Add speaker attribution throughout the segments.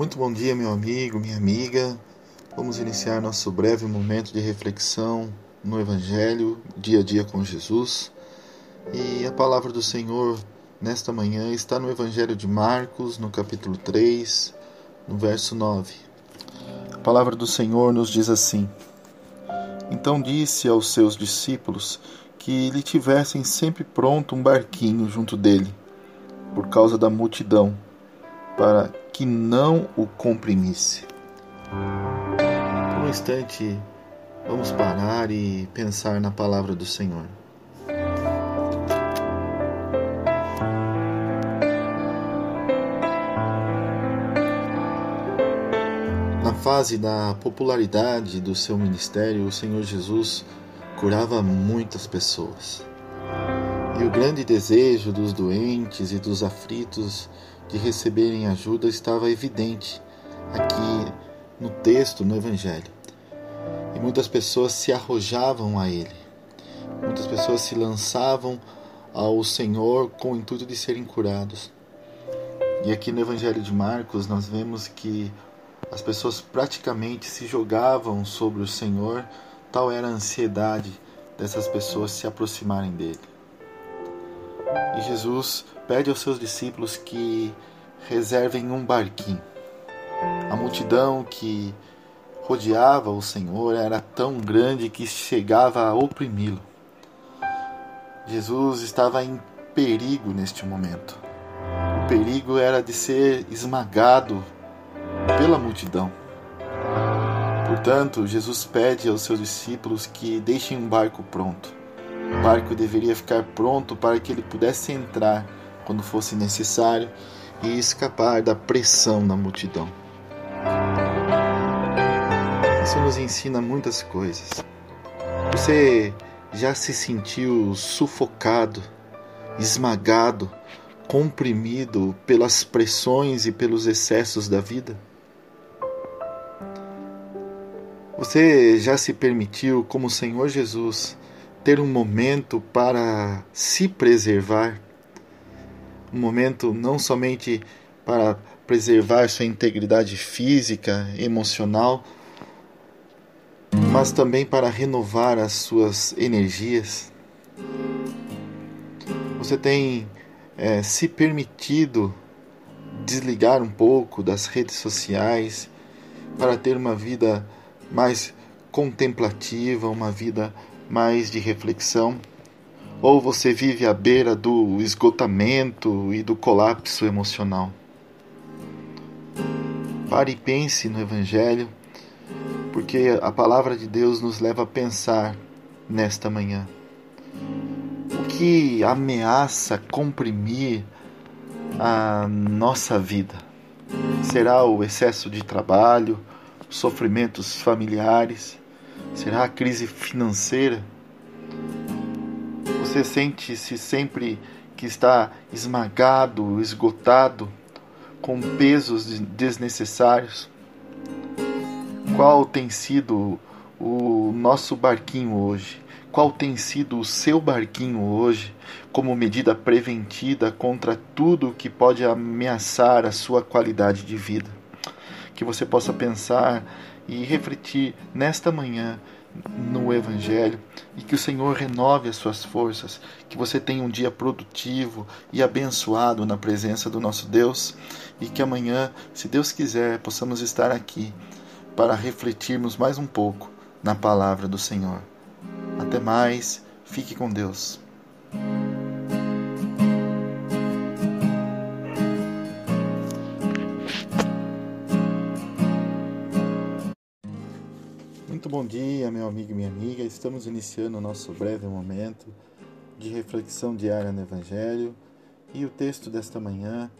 Speaker 1: Muito bom dia, meu amigo, minha amiga. Vamos iniciar nosso breve momento de reflexão no Evangelho, dia a dia com Jesus. E a palavra do Senhor nesta manhã está no Evangelho de Marcos, no capítulo 3, no verso 9. A palavra do Senhor nos diz assim: Então disse aos seus discípulos que lhe tivessem sempre pronto um barquinho junto dele, por causa da multidão, para que não o comprimisse. Por um instante, vamos parar e pensar na palavra do Senhor. Na fase da popularidade do seu ministério, o Senhor Jesus curava muitas pessoas. E o grande desejo dos doentes e dos aflitos de receberem ajuda estava evidente aqui no texto, no Evangelho. E muitas pessoas se arrojavam a Ele, muitas pessoas se lançavam ao Senhor com o intuito de serem curados. E aqui no Evangelho de Marcos nós vemos que as pessoas praticamente se jogavam sobre o Senhor Tal era a ansiedade dessas pessoas se aproximarem dele. E Jesus pede aos seus discípulos que reservem um barquinho. A multidão que rodeava o Senhor era tão grande que chegava a oprimi-lo. Jesus estava em perigo neste momento. O perigo era de ser esmagado pela multidão. Portanto, Jesus pede aos seus discípulos que deixem um barco pronto. O barco deveria ficar pronto para que ele pudesse entrar quando fosse necessário e escapar da pressão da multidão. Isso nos ensina muitas coisas. Você já se sentiu sufocado, esmagado, comprimido pelas pressões e pelos excessos da vida? Você já se permitiu, como o Senhor Jesus, ter um momento para se preservar? Um momento não somente para preservar sua integridade física, emocional, mas também para renovar as suas energias? Você tem é, se permitido desligar um pouco das redes sociais para ter uma vida mais contemplativa, uma vida mais de reflexão? Ou você vive à beira do esgotamento e do colapso emocional? Pare e pense no Evangelho, porque a palavra de Deus nos leva a pensar nesta manhã. O que ameaça comprimir a nossa vida? Será o excesso de trabalho, sofrimentos familiares? Será a crise financeira? Você sente-se sempre que está esmagado, esgotado, com pesos desnecessários? Qual tem sido o nosso barquinho hoje? Qual tem sido o seu barquinho hoje como medida preventiva contra tudo que pode ameaçar a sua qualidade de vida? que você possa pensar e refletir nesta manhã no Evangelho e que o Senhor renove as suas forças, que você tenha um dia produtivo e abençoado na presença do nosso Deus e que amanhã, se Deus quiser, possamos estar aqui para refletirmos mais um pouco na palavra do Senhor. Até mais, fique com Deus. Bom dia, meu amigo e minha amiga. Estamos iniciando o nosso breve momento de reflexão diária no Evangelho e o texto desta manhã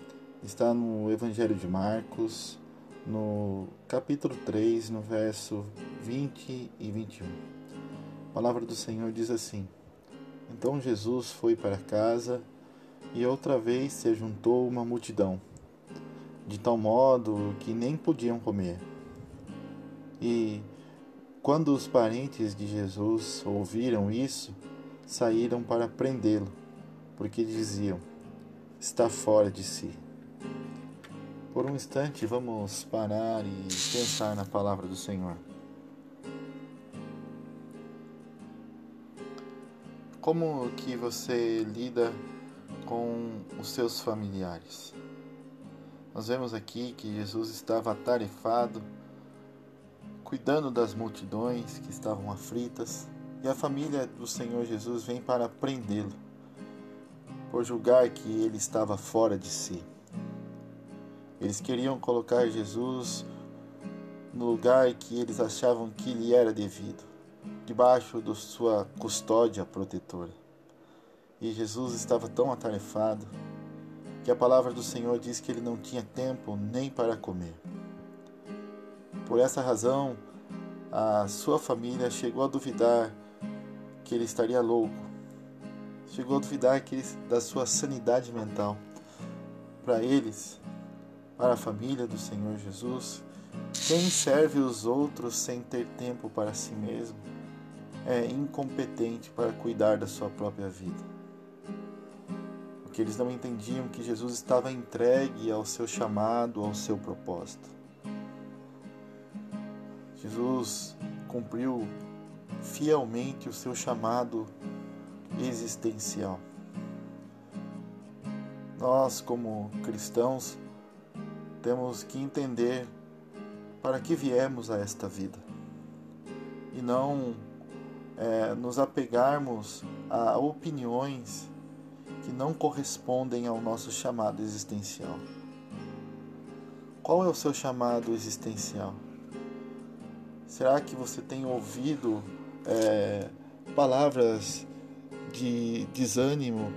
Speaker 1: está no Evangelho de Marcos, no capítulo 3, no verso 20 e 21. A palavra do Senhor diz assim: Então Jesus foi para casa e outra vez se juntou uma multidão, de tal modo que nem podiam comer. E quando os parentes de Jesus ouviram isso, saíram para prendê-lo, porque diziam: está fora de si. Por um instante, vamos parar e pensar na palavra do Senhor. Como que você lida com os seus familiares? Nós vemos aqui que Jesus estava atarefado, cuidando das multidões que estavam aflitas, e a família do Senhor Jesus vem para prendê-lo, por julgar que ele estava fora de si. Eles queriam colocar Jesus no lugar que eles achavam que lhe era devido debaixo de sua custódia protetora. E Jesus estava tão atarefado que a palavra do Senhor diz que ele não tinha tempo nem para comer. Por essa razão, a sua família chegou a duvidar que ele estaria louco, chegou a duvidar ele, da sua sanidade mental. Para eles, para a família do Senhor Jesus, quem serve os outros sem ter tempo para si mesmo é incompetente para cuidar da sua própria vida. Porque eles não entendiam que Jesus estava entregue ao seu chamado, ao seu propósito. Jesus cumpriu fielmente o seu chamado existencial. Nós, como cristãos, temos que entender para que viemos a esta vida e não é, nos apegarmos a opiniões que não correspondem ao nosso chamado existencial. Qual é o seu chamado existencial? Será que você tem ouvido é, palavras de desânimo,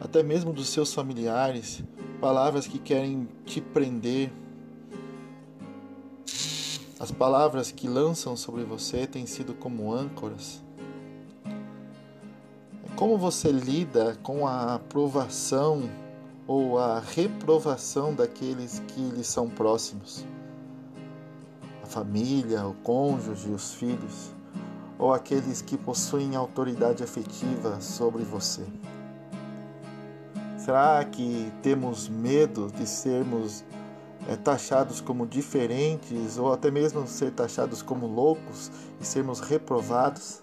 Speaker 1: até mesmo dos seus familiares, palavras que querem te prender? As palavras que lançam sobre você têm sido como âncoras como você lida com a aprovação ou a reprovação daqueles que lhe são próximos? A família, o cônjuge, os filhos, ou aqueles que possuem autoridade afetiva sobre você? Será que temos medo de sermos é, taxados como diferentes ou até mesmo ser taxados como loucos e sermos reprovados?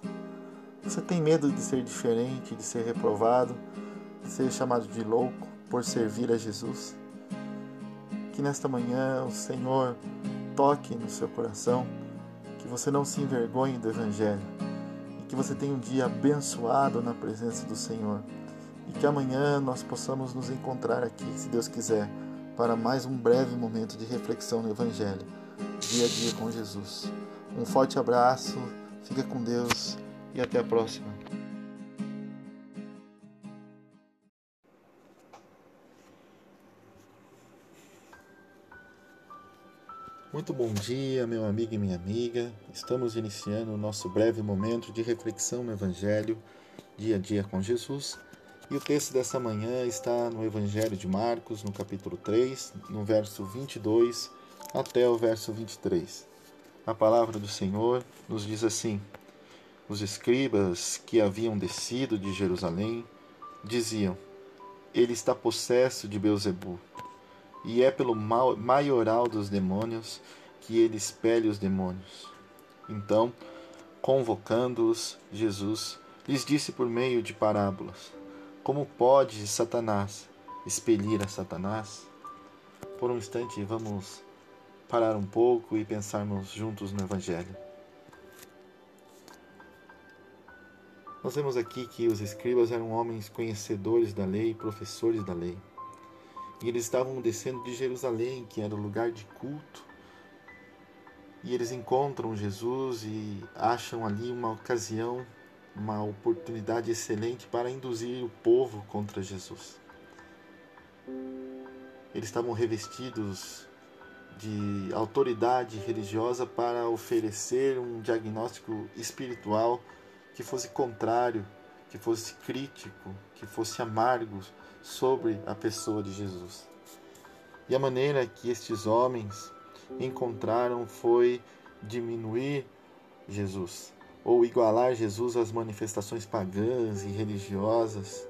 Speaker 1: Você tem medo de ser diferente, de ser reprovado, de ser chamado de louco por servir a Jesus? Que nesta manhã o Senhor toque no seu coração, que você não se envergonhe do Evangelho e que você tenha um dia abençoado na presença do Senhor e que amanhã nós possamos nos encontrar aqui, se Deus quiser, para mais um breve momento de reflexão no Evangelho, dia a dia com Jesus. Um forte abraço, fica com Deus e até a próxima. Muito bom dia, meu amigo e minha amiga. Estamos iniciando o nosso breve momento de reflexão no Evangelho, dia a dia com Jesus. E o texto dessa manhã está no Evangelho de Marcos, no capítulo 3, no verso 22 até o verso 23. A palavra do Senhor nos diz assim: os escribas que haviam descido de Jerusalém diziam: Ele está possesso de Beuzebu, e é pelo maioral dos demônios que ele expele os demônios. Então, convocando-os, Jesus lhes disse por meio de parábolas: Como pode Satanás expelir a Satanás? Por um instante, vamos parar um pouco e pensarmos juntos no Evangelho. Nós vemos aqui que os escribas eram homens conhecedores da lei, professores da lei. E eles estavam descendo de Jerusalém, que era o lugar de culto. E eles encontram Jesus e acham ali uma ocasião, uma oportunidade excelente para induzir o povo contra Jesus. Eles estavam revestidos de autoridade religiosa para oferecer um diagnóstico espiritual que fosse contrário, que fosse crítico, que fosse amargo sobre a pessoa de Jesus. E a maneira que estes homens encontraram foi diminuir Jesus, ou igualar Jesus às manifestações pagãs e religiosas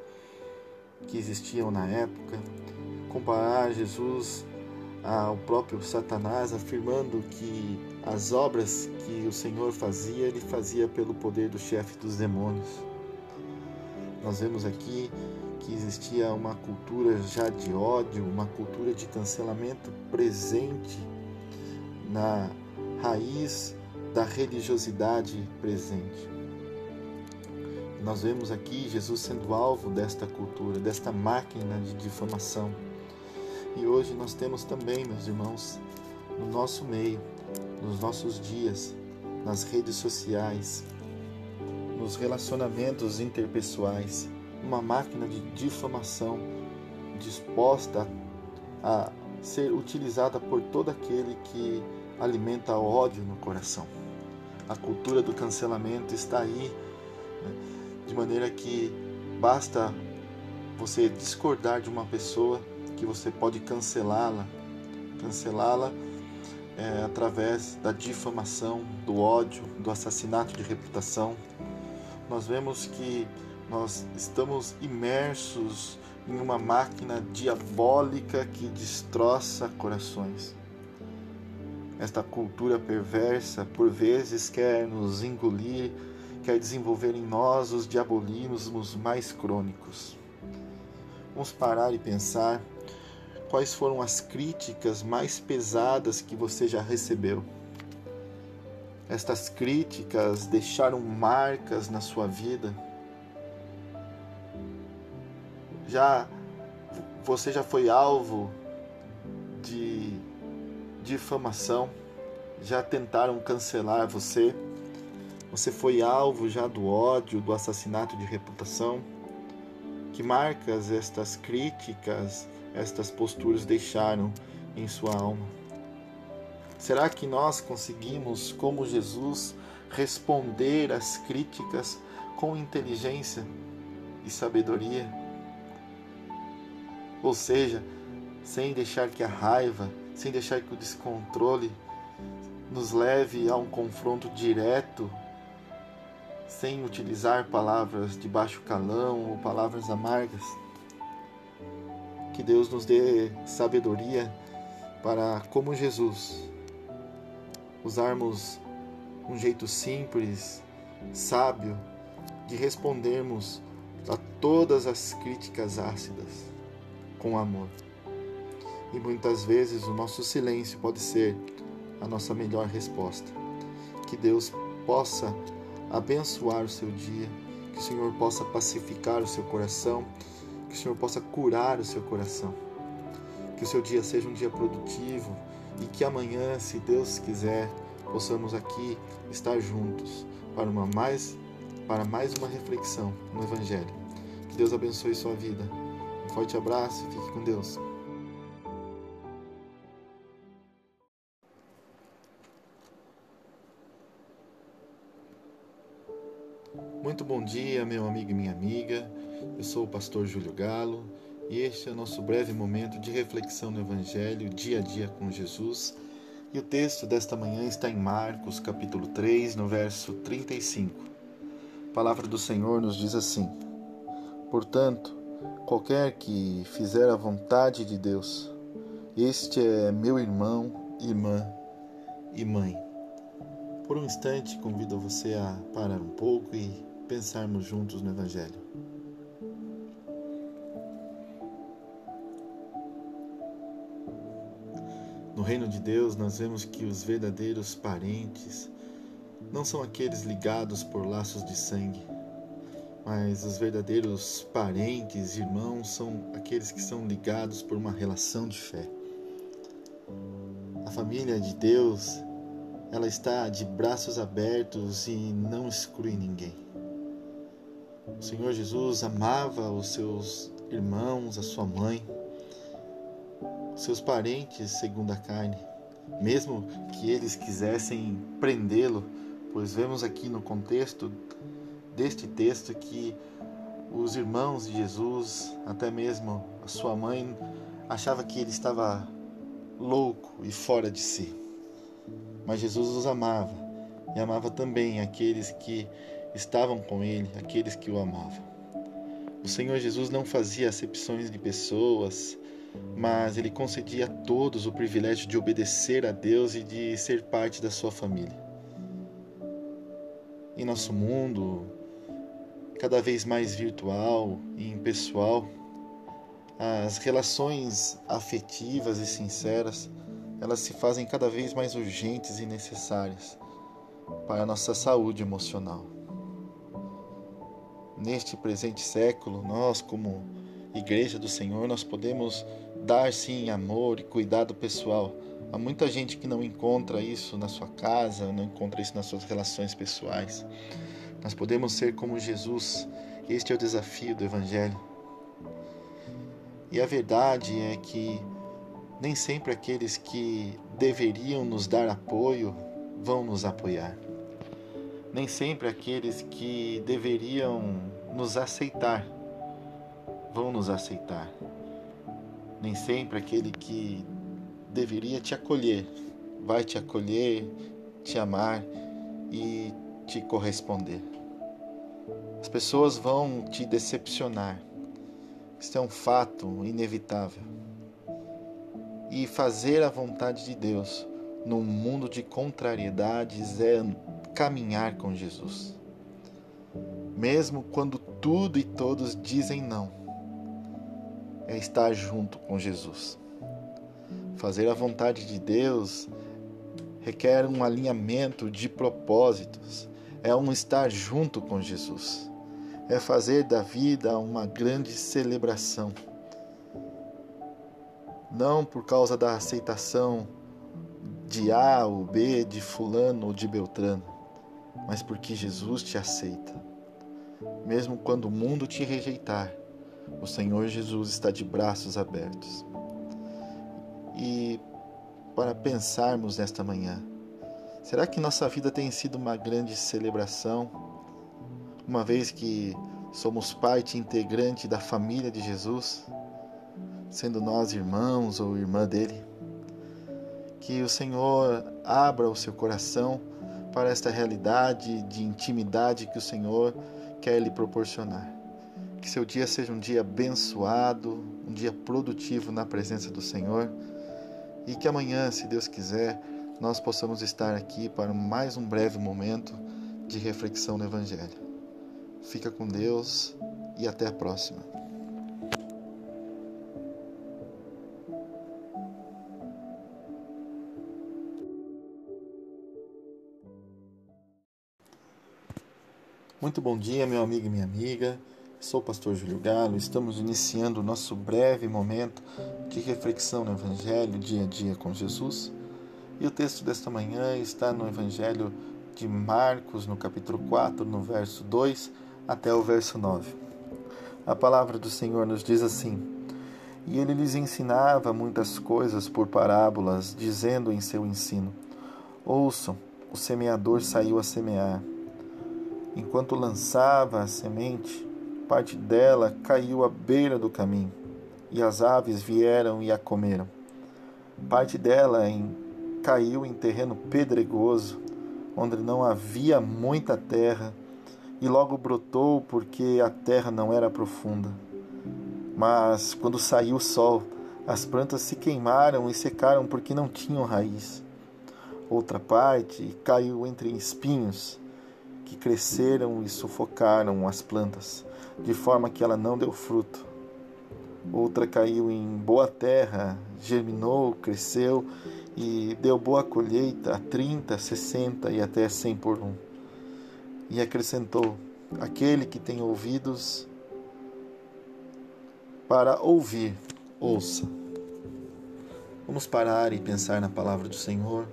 Speaker 1: que existiam na época, comparar Jesus ao próprio Satanás, afirmando que as obras que o Senhor fazia, ele fazia pelo poder do chefe dos demônios. Nós vemos aqui que existia uma cultura já de ódio, uma cultura de cancelamento presente na raiz da religiosidade presente. Nós vemos aqui Jesus sendo alvo desta cultura, desta máquina de difamação. E hoje nós temos também, meus irmãos, no nosso meio, nos nossos dias, nas redes sociais, nos relacionamentos interpessoais, uma máquina de difamação disposta a ser utilizada por todo aquele que alimenta ódio no coração. A cultura do cancelamento está aí, né? de maneira que basta você discordar de uma pessoa que você pode cancelá-la, cancelá-la é, através da difamação, do ódio, do assassinato de reputação. Nós vemos que nós estamos imersos em uma máquina diabólica que destroça corações. Esta cultura perversa, por vezes, quer nos engolir, quer desenvolver em nós os diabolismos mais crônicos. Vamos parar e pensar quais foram as críticas mais pesadas que você já recebeu. Estas críticas deixaram marcas na sua vida. Já você já foi alvo de difamação, já tentaram cancelar você. Você foi alvo já do ódio, do assassinato de reputação. Que marcas estas críticas estas posturas deixaram em sua alma? Será que nós conseguimos, como Jesus, responder às críticas com inteligência e sabedoria? Ou seja, sem deixar que a raiva, sem deixar que o descontrole nos leve a um confronto direto, sem utilizar palavras de baixo calão ou palavras amargas? Que Deus nos dê sabedoria para, como Jesus, usarmos um jeito simples, sábio, de respondermos a todas as críticas ácidas com amor. E muitas vezes o nosso silêncio pode ser a nossa melhor resposta. Que Deus possa abençoar o seu dia, que o Senhor possa pacificar o seu coração que o Senhor possa curar o seu coração. Que o seu dia seja um dia produtivo e que amanhã, se Deus quiser, possamos aqui estar juntos para uma mais para mais uma reflexão no evangelho. Que Deus abençoe sua vida. Forte abraço e fique com Deus. Muito bom dia, meu amigo e minha amiga. Eu sou o pastor Júlio Galo e este é o nosso breve momento de reflexão no Evangelho, dia a dia com Jesus. E o texto desta manhã está em Marcos, capítulo 3, no verso 35. A palavra do Senhor nos diz assim: Portanto, qualquer que fizer a vontade de Deus, este é meu irmão, irmã e mãe. Por um instante, convido você a parar um pouco e pensarmos juntos no Evangelho. No reino de Deus, nós vemos que os verdadeiros parentes não são aqueles ligados por laços de sangue, mas os verdadeiros parentes, irmãos, são aqueles que são ligados por uma relação de fé. A família de Deus, ela está de braços abertos e não exclui ninguém. O Senhor Jesus amava os seus irmãos, a sua mãe, seus parentes segundo a carne, mesmo que eles quisessem prendê-lo, pois vemos aqui no contexto deste texto que os irmãos de Jesus, até mesmo a sua mãe, achava que ele estava louco e fora de si. Mas Jesus os amava e amava também aqueles que estavam com ele, aqueles que o amavam. O Senhor Jesus não fazia acepções de pessoas, mas ele concedia a todos o privilégio de obedecer a Deus e de ser parte da sua família. Em nosso mundo, cada vez mais virtual e impessoal, as relações afetivas e sinceras, elas se fazem cada vez mais urgentes e necessárias para a nossa saúde emocional. Neste presente século, nós como igreja do Senhor, nós podemos dar sim amor e cuidado pessoal. Há muita gente que não encontra isso na sua casa, não encontra isso nas suas relações pessoais. Nós podemos ser como Jesus. Este é o desafio do Evangelho. E a verdade é que nem sempre aqueles que deveriam nos dar apoio vão nos apoiar. Nem sempre aqueles que deveriam nos aceitar vão nos aceitar. Nem sempre aquele que deveria te acolher vai te acolher, te amar e te corresponder. As pessoas vão te decepcionar. Isso é um fato inevitável. E fazer a vontade de Deus num mundo de contrariedades é caminhar com Jesus. Mesmo quando tudo e todos dizem não é estar junto com Jesus. Fazer a vontade de Deus requer um alinhamento de propósitos, é um estar junto com Jesus, é fazer da vida uma grande celebração. Não por causa da aceitação de A ou B, de Fulano ou de Beltrano, mas porque Jesus te aceita. Mesmo quando o mundo te rejeitar, o Senhor Jesus está de braços abertos. E para pensarmos nesta manhã, será que nossa vida tem sido uma grande celebração, uma vez que somos parte integrante da família de Jesus, sendo nós irmãos ou irmã dele? Que o Senhor abra o seu coração para esta realidade de intimidade que o Senhor quer lhe proporcionar. Que seu dia seja um dia abençoado, um dia produtivo na presença do Senhor e que amanhã, se Deus quiser, nós possamos estar aqui para mais um breve momento de reflexão no Evangelho. Fica com Deus e até a próxima. Muito bom dia, meu amigo e minha amiga. Sou o pastor Júlio Galo, estamos iniciando o nosso breve momento de reflexão no Evangelho dia a dia com Jesus. E o texto desta manhã está no Evangelho de Marcos, no capítulo 4, no verso 2 até o verso 9. A palavra do Senhor nos diz assim: E ele lhes ensinava muitas coisas por parábolas, dizendo em seu ensino: Ouçam, o semeador saiu a semear. Enquanto lançava a semente, parte dela caiu à beira do caminho, e as aves vieram e a comeram. Parte dela em, caiu em terreno pedregoso, onde não havia muita terra, e logo brotou porque a terra não era profunda. Mas quando saiu o sol, as plantas se queimaram e secaram porque não tinham raiz. Outra parte caiu entre espinhos, que cresceram e sufocaram as plantas de forma que ela não deu fruto. Outra caiu em boa terra, germinou, cresceu e deu boa colheita a 30, 60 e até 100 por um. E acrescentou: Aquele que tem ouvidos para ouvir, ouça. Vamos parar e pensar na palavra do Senhor.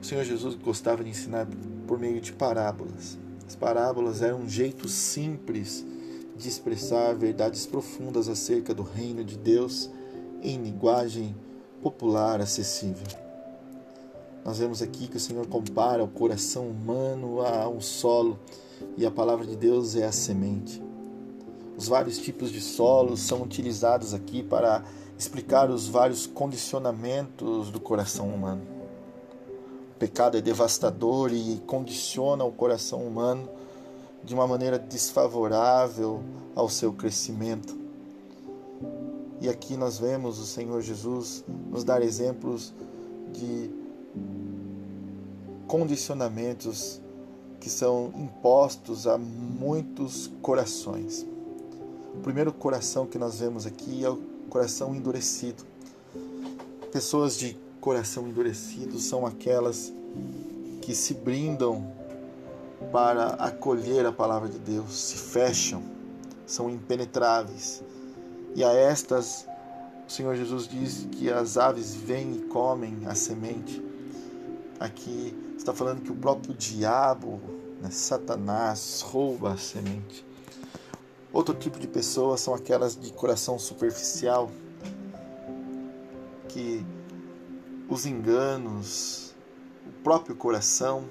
Speaker 1: O Senhor Jesus gostava de ensinar por meio de parábolas. As parábolas eram um jeito simples de expressar verdades profundas acerca do reino de Deus em linguagem popular acessível. Nós vemos aqui que o Senhor compara o coração humano a um solo e a palavra de Deus é a semente. Os vários tipos de solos são utilizados aqui para explicar os vários condicionamentos do coração humano. O pecado é devastador e condiciona o coração humano de uma maneira desfavorável ao seu crescimento. E aqui nós vemos o Senhor Jesus nos dar exemplos de condicionamentos que são impostos a muitos corações. O primeiro coração que nós vemos aqui é o coração endurecido. Pessoas de coração endurecido são aquelas que se brindam para acolher a palavra de Deus, se fecham, são impenetráveis. E a estas o Senhor Jesus diz que as aves vêm e comem a semente. Aqui está falando que o próprio diabo, né, Satanás, rouba a semente. Outro tipo de pessoas são aquelas de coração superficial, que os enganos, o próprio coração,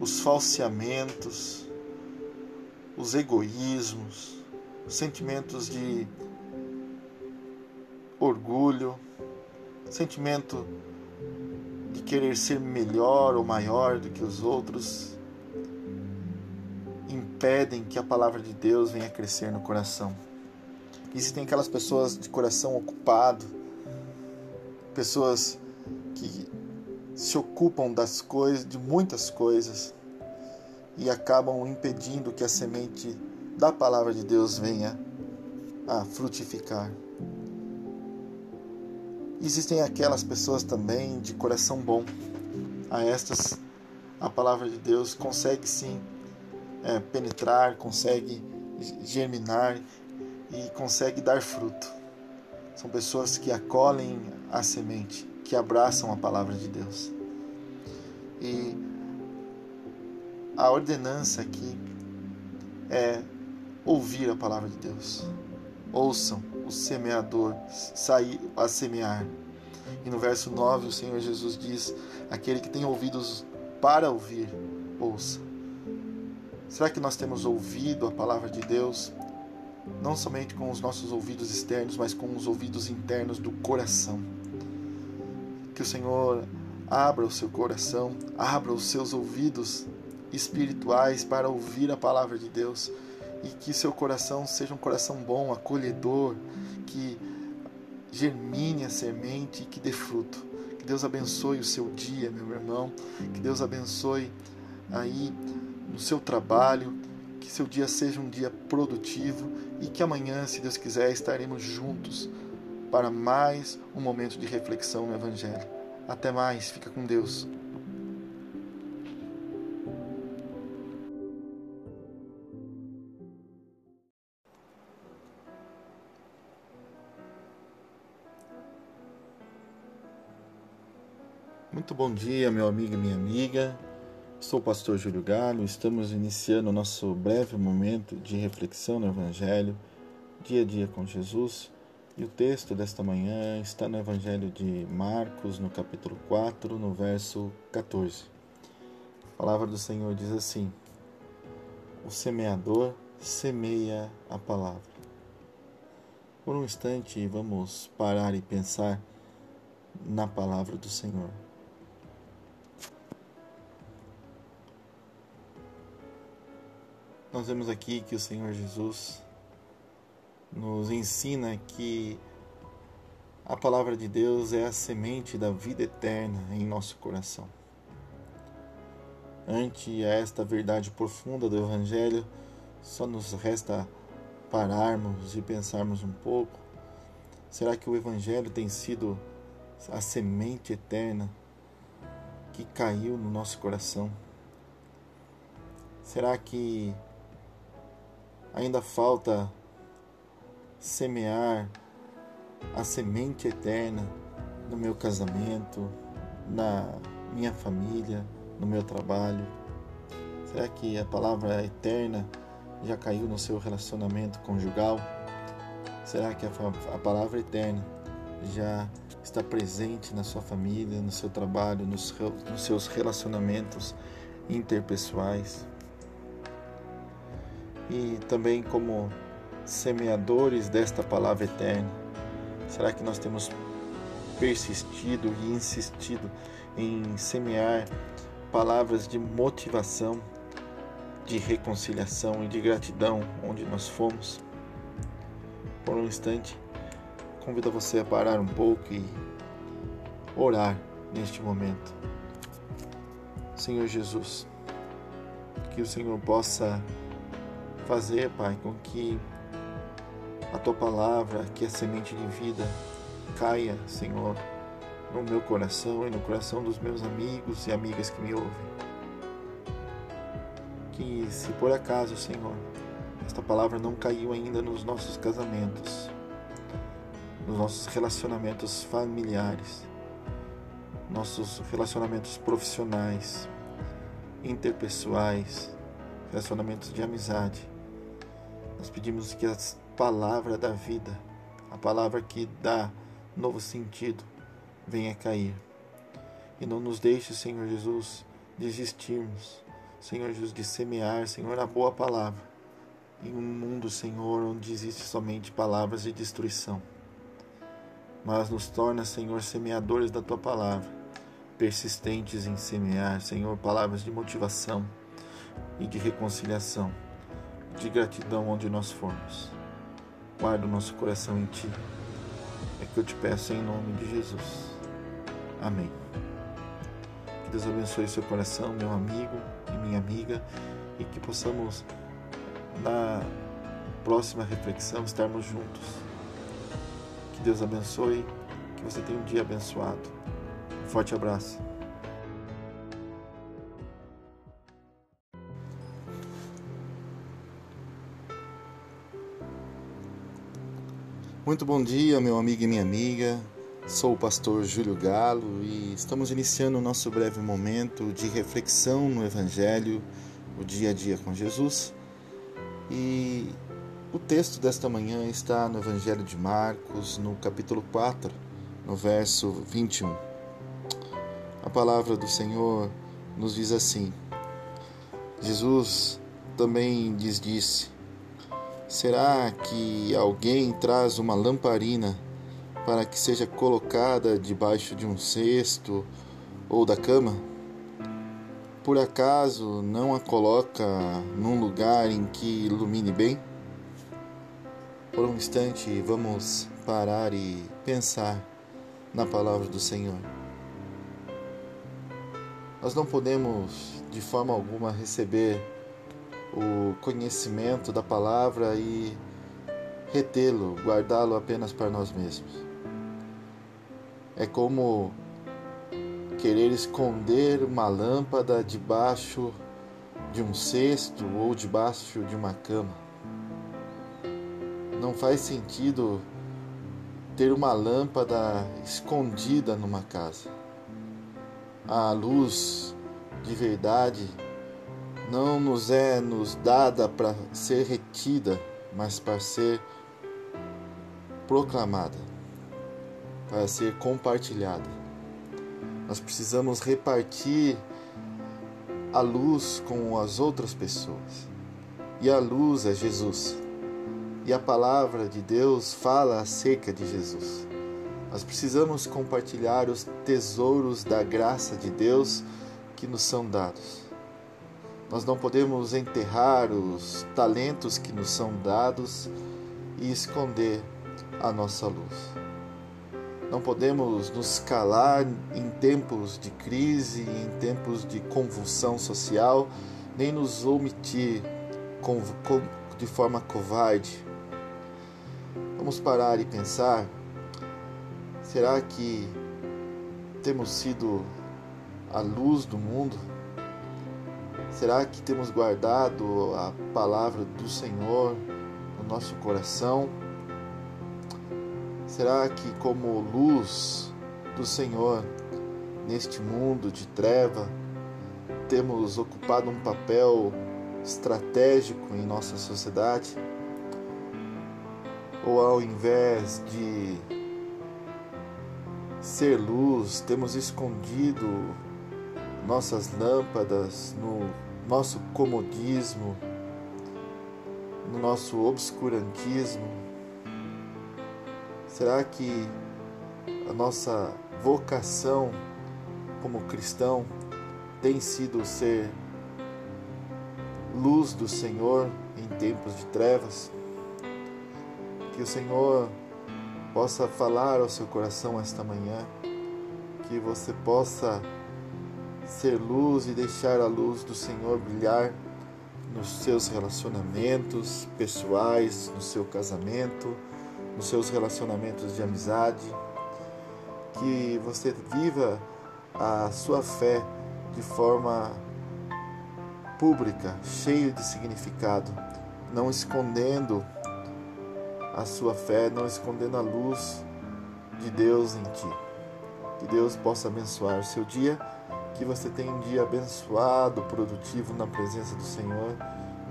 Speaker 1: os falseamentos, os egoísmos, os sentimentos de orgulho, sentimento querer ser melhor ou maior do que os outros, impedem que a palavra de Deus venha crescer no coração. Existem aquelas pessoas de coração ocupado, pessoas que se ocupam das coisas, de muitas coisas e acabam impedindo que a semente da palavra de Deus venha a frutificar. Existem aquelas pessoas também de coração bom. A estas a palavra de Deus consegue sim é, penetrar, consegue germinar e consegue dar fruto. São pessoas que acolhem a semente, que abraçam a palavra de Deus. E a ordenança aqui é ouvir a palavra de Deus. Ouçam o semeador sair a semear. E no verso 9 o Senhor Jesus diz: Aquele que tem ouvidos para ouvir, ouça. Será que nós temos ouvido a palavra de Deus? Não somente com os nossos ouvidos externos, mas com os ouvidos internos do coração. Que o Senhor abra o seu coração, abra os seus ouvidos espirituais para ouvir a palavra de Deus e que seu coração seja um coração bom, acolhedor, que germine a semente e que dê fruto. Que Deus abençoe o seu dia, meu irmão. Que Deus abençoe aí no seu trabalho. Que seu dia seja um dia produtivo e que amanhã, se Deus quiser, estaremos juntos para mais um momento de reflexão no Evangelho. Até mais, fica com Deus. Muito bom dia, meu amigo e minha amiga. Sou o pastor Júlio Galo. Estamos iniciando o nosso breve momento de reflexão no Evangelho, dia a dia com Jesus. E o texto desta manhã está no Evangelho de Marcos, no capítulo 4, no verso 14. A palavra do Senhor diz assim: O semeador semeia a palavra. Por um instante, vamos parar e pensar na palavra do Senhor. Nós vemos aqui que o Senhor Jesus nos ensina que a palavra de Deus é a semente da vida eterna em nosso coração. Ante esta verdade profunda do Evangelho, só nos resta pararmos e pensarmos um pouco. Será que o Evangelho tem sido a semente eterna que caiu no nosso coração? Será que Ainda falta semear a semente eterna no meu casamento, na minha família, no meu trabalho. Será que a palavra eterna já caiu no seu relacionamento conjugal? Será que a, a palavra eterna já está presente na sua família, no seu trabalho, nos, nos seus relacionamentos interpessoais? E também como semeadores desta palavra eterna? Será que nós temos persistido e insistido em semear palavras de motivação, de reconciliação e de gratidão onde nós fomos? Por um instante, convido você a parar um pouco e orar neste momento. Senhor Jesus, que o Senhor possa fazer, Pai, com que a tua palavra, que é semente de vida, caia, Senhor, no meu coração e no coração dos meus amigos e amigas que me ouvem. Que se por acaso, Senhor, esta palavra não caiu ainda nos nossos casamentos, nos nossos relacionamentos familiares, nossos relacionamentos profissionais, interpessoais, relacionamentos de amizade. Nós pedimos que a palavra da vida, a palavra que dá novo sentido, venha cair. E não nos deixe, Senhor Jesus, desistirmos, Senhor Jesus, de semear, Senhor, a boa palavra em um mundo, Senhor, onde existe somente palavras de destruição. Mas nos torna, Senhor, semeadores da tua palavra, persistentes em semear, Senhor, palavras de motivação e de reconciliação, de gratidão onde nós formos. Guarda o nosso coração em Ti. É que eu te peço em nome de Jesus. Amém. Que Deus abençoe seu coração, meu amigo e minha amiga, e que possamos, na próxima reflexão, estarmos juntos. Que Deus abençoe, que você tenha um dia abençoado. Um forte abraço. Muito bom dia, meu amigo e minha amiga. Sou o pastor Júlio Galo e estamos iniciando o nosso breve momento de reflexão no Evangelho, o dia a dia com Jesus. E o texto desta manhã está no Evangelho de Marcos, no capítulo 4, no verso 21. A palavra do Senhor nos diz assim: Jesus também lhes disse: Será que alguém traz uma lamparina para que seja colocada debaixo de um cesto ou da cama? Por acaso não a coloca num lugar em que ilumine bem? Por um instante, vamos parar e pensar na palavra do Senhor. Nós não podemos de forma alguma receber o conhecimento da palavra e retê-lo, guardá-lo apenas para nós mesmos. É como querer esconder uma lâmpada debaixo de um cesto ou debaixo de uma cama. Não faz sentido ter uma lâmpada escondida numa casa. A luz de verdade não nos é nos dada para ser retida, mas para ser proclamada para ser compartilhada. Nós precisamos repartir a luz com as outras pessoas. E a luz é Jesus. E a palavra de Deus fala acerca de Jesus. Nós precisamos compartilhar os tesouros da graça de Deus que nos são dados. Nós não podemos enterrar os talentos que nos são dados e esconder a nossa luz. Não podemos nos calar em tempos de crise, em tempos de convulsão social, nem nos omitir de forma covarde. Vamos parar e pensar: será que temos sido a luz do mundo? Será que temos guardado a palavra do Senhor no nosso coração? Será que, como luz do Senhor neste mundo de treva, temos ocupado um papel estratégico em nossa sociedade? Ou ao invés de ser luz, temos escondido nossas lâmpadas no nosso comodismo, no nosso obscurantismo? Será que a nossa vocação como cristão tem sido ser luz do Senhor em tempos de trevas? Que o Senhor possa falar ao seu coração esta manhã, que você possa ser luz e deixar a luz do Senhor brilhar nos seus relacionamentos pessoais, no seu casamento, nos seus relacionamentos de amizade, que você viva a sua fé de forma pública, cheio de significado, não escondendo a sua fé, não escondendo a luz de Deus em ti. Que Deus possa abençoar o seu dia, que você tenha um dia abençoado, produtivo na presença do Senhor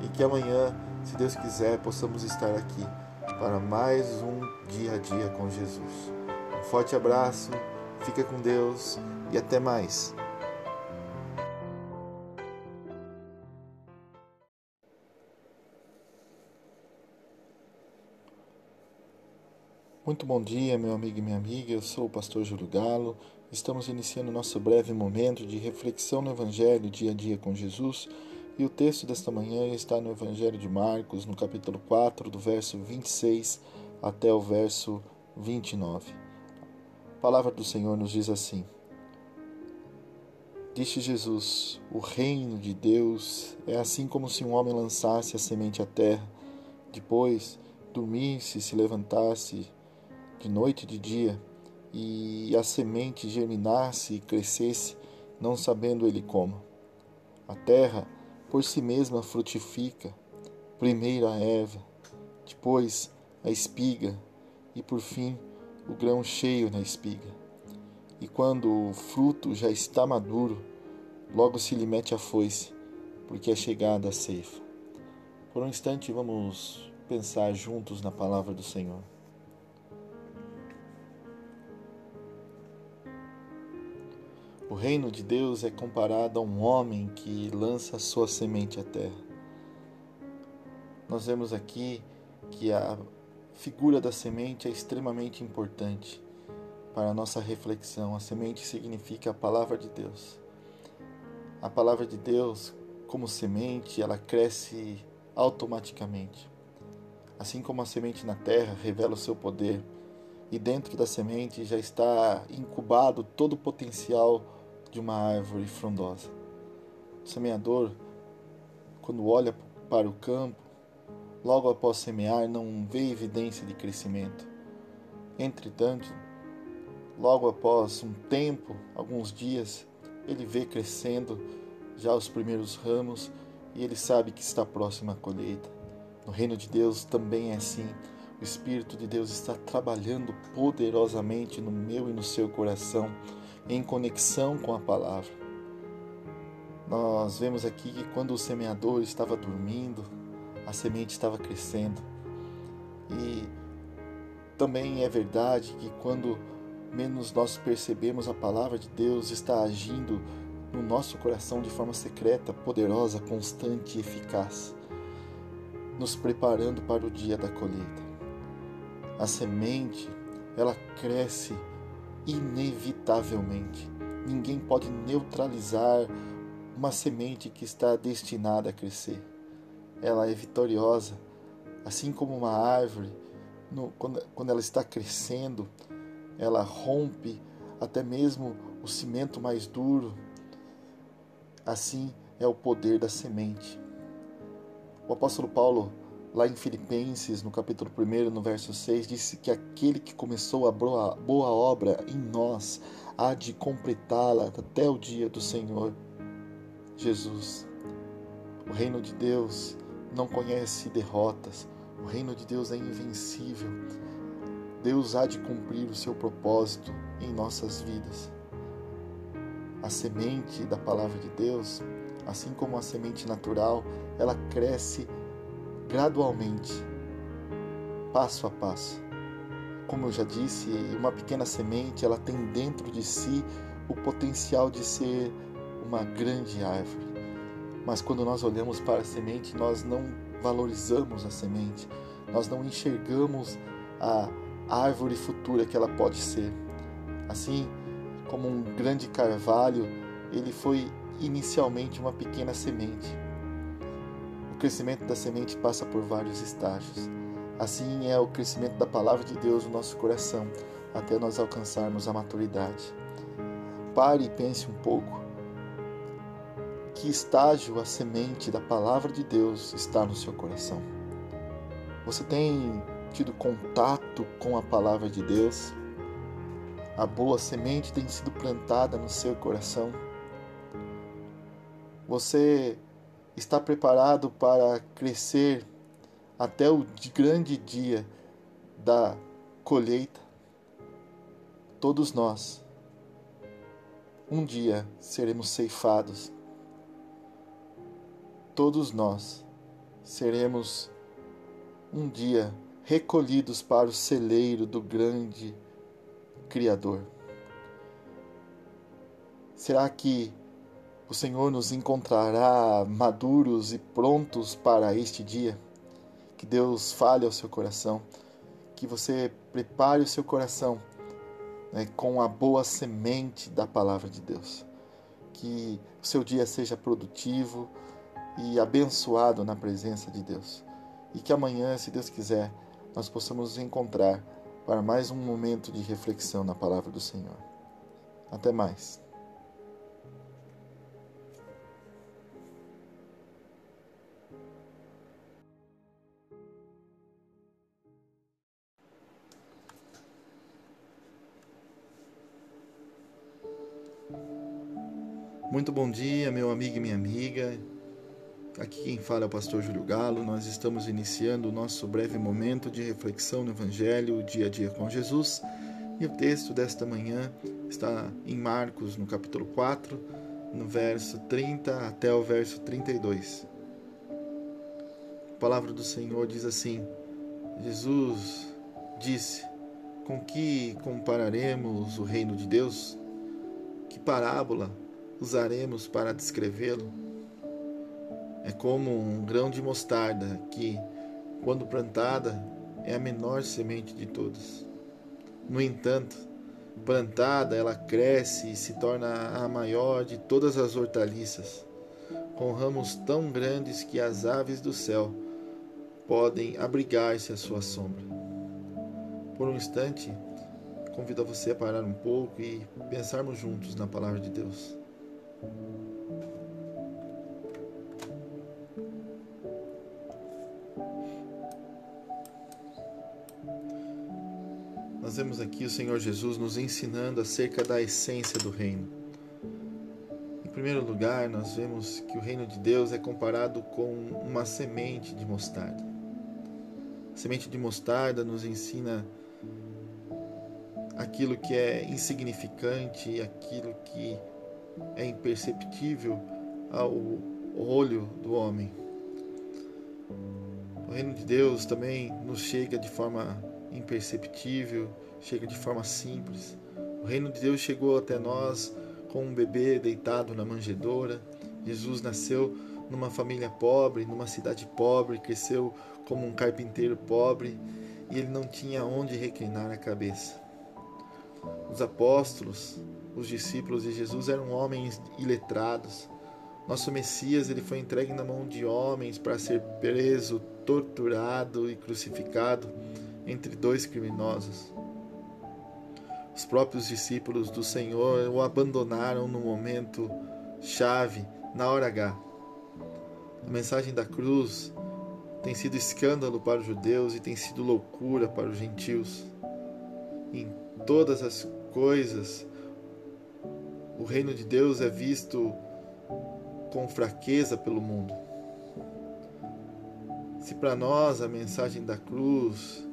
Speaker 1: e que amanhã, se Deus quiser, possamos estar aqui para mais um dia a dia com Jesus. Um forte abraço, fica com Deus e até mais. Muito bom dia, meu amigo e minha amiga. Eu sou o pastor Júlio Galo. Estamos iniciando nosso breve momento de reflexão no Evangelho dia a dia com Jesus. E o texto desta manhã está no Evangelho de Marcos, no capítulo 4, do verso 26 até o verso 29. A palavra do Senhor nos diz assim: Disse Jesus: O reino de Deus é assim como se um homem lançasse a semente à terra, depois dormisse e se levantasse de noite e de dia, e a semente germinasse e crescesse, não sabendo ele como. A terra por si mesma frutifica, primeiro a erva, depois a espiga e por fim o grão cheio na espiga. E quando o fruto já está maduro, logo se lhe mete a foice, porque é chegada a ceifa. Por um instante vamos pensar juntos na palavra do Senhor. O reino de Deus é comparado a um homem que lança sua semente à terra. Nós vemos aqui que a figura da semente é extremamente importante para a nossa reflexão. A semente significa a palavra de Deus. A palavra de Deus, como semente, ela cresce automaticamente. Assim como a semente na terra revela o seu poder, e dentro da semente já está incubado todo o potencial de uma árvore frondosa. O semeador, quando olha para o campo, logo após semear, não vê evidência de crescimento. Entretanto, logo após um tempo, alguns dias, ele vê crescendo já os primeiros ramos e ele sabe que está próximo à colheita. No reino de Deus também é assim. O Espírito de Deus está trabalhando poderosamente no meu e no seu coração em conexão com a palavra. Nós vemos aqui que quando o semeador estava dormindo, a semente estava crescendo. E também é verdade que quando menos nós percebemos a palavra de Deus está agindo no nosso coração de forma secreta, poderosa, constante e eficaz, nos preparando para o dia da colheita. A semente, ela cresce inevitavelmente. Ninguém pode neutralizar uma semente que está destinada a crescer. Ela é vitoriosa, assim como uma árvore, no, quando, quando ela está crescendo, ela rompe até mesmo o cimento mais duro. Assim é o poder da semente. O apóstolo Paulo Lá em Filipenses, no capítulo 1, no verso 6, disse que aquele que começou a boa, boa obra em nós há de completá-la até o dia do Senhor Jesus. O reino de Deus não conhece derrotas, o reino de Deus é invencível. Deus há de cumprir o seu propósito em nossas vidas. A semente da palavra de Deus, assim como a semente natural, ela cresce gradualmente, passo a passo. Como eu já disse, uma pequena semente, ela tem dentro de si o potencial de ser uma grande árvore. Mas quando nós olhamos para a semente, nós não valorizamos a semente, nós não enxergamos a árvore futura que ela pode ser. Assim como um grande carvalho, ele foi inicialmente uma pequena semente o crescimento da semente passa por vários estágios. Assim é o crescimento da palavra de Deus no nosso coração, até nós alcançarmos a maturidade. Pare e pense um pouco. Que estágio a semente da palavra de Deus está no seu coração? Você tem tido contato com a palavra de Deus? A boa semente tem sido plantada no seu coração? Você está preparado para crescer até o grande dia da colheita? Todos nós, um dia seremos ceifados. Todos nós seremos um dia recolhidos para o celeiro do grande Criador. Será que o Senhor nos encontrará maduros e prontos para este dia? Que Deus fale ao seu coração, que você prepare o seu coração né, com a boa semente da palavra de Deus. Que o seu dia seja produtivo e abençoado na presença de Deus. E que amanhã, se Deus quiser, nós possamos nos encontrar para mais um momento de reflexão na palavra do Senhor. Até mais. Muito bom dia, meu amigo e minha amiga. Aqui quem fala é o pastor Júlio Galo. Nós estamos iniciando o nosso breve momento de reflexão no Evangelho, dia a dia com Jesus. E o texto desta manhã está em Marcos, no capítulo 4, no verso 30 até o verso 32. A palavra do Senhor diz assim: Jesus disse: Com que compararemos o reino de Deus? Que parábola usaremos para descrevê-lo? É como um grão de mostarda que, quando plantada, é a menor semente de todas. No entanto, plantada, ela cresce e se torna a maior de todas as hortaliças, com ramos tão grandes que as aves do céu podem abrigar-se à sua sombra. Por um instante, convido a você a parar um pouco e pensarmos juntos na palavra de Deus. Nós vemos aqui o Senhor Jesus nos ensinando acerca da essência do reino. Em primeiro lugar, nós vemos que o reino de Deus é comparado com uma semente de mostarda. A semente de mostarda nos ensina aquilo que é insignificante, aquilo que é imperceptível ao olho do homem. O reino de Deus também nos chega de forma imperceptível, chega de forma simples. O reino de Deus chegou até nós com um bebê deitado na manjedoura. Jesus nasceu numa família pobre, numa cidade pobre, cresceu como um carpinteiro pobre e ele não tinha onde reclinar a cabeça. Os apóstolos os discípulos de Jesus eram homens iletrados. Nosso Messias ele foi entregue na mão de homens para ser preso, torturado e crucificado entre dois criminosos. Os próprios discípulos do Senhor o abandonaram no momento chave, na hora H. A mensagem da cruz tem sido escândalo para os judeus e tem sido loucura para os gentios. Em todas as coisas, o reino de Deus é visto com fraqueza pelo mundo. Se para nós a mensagem da cruz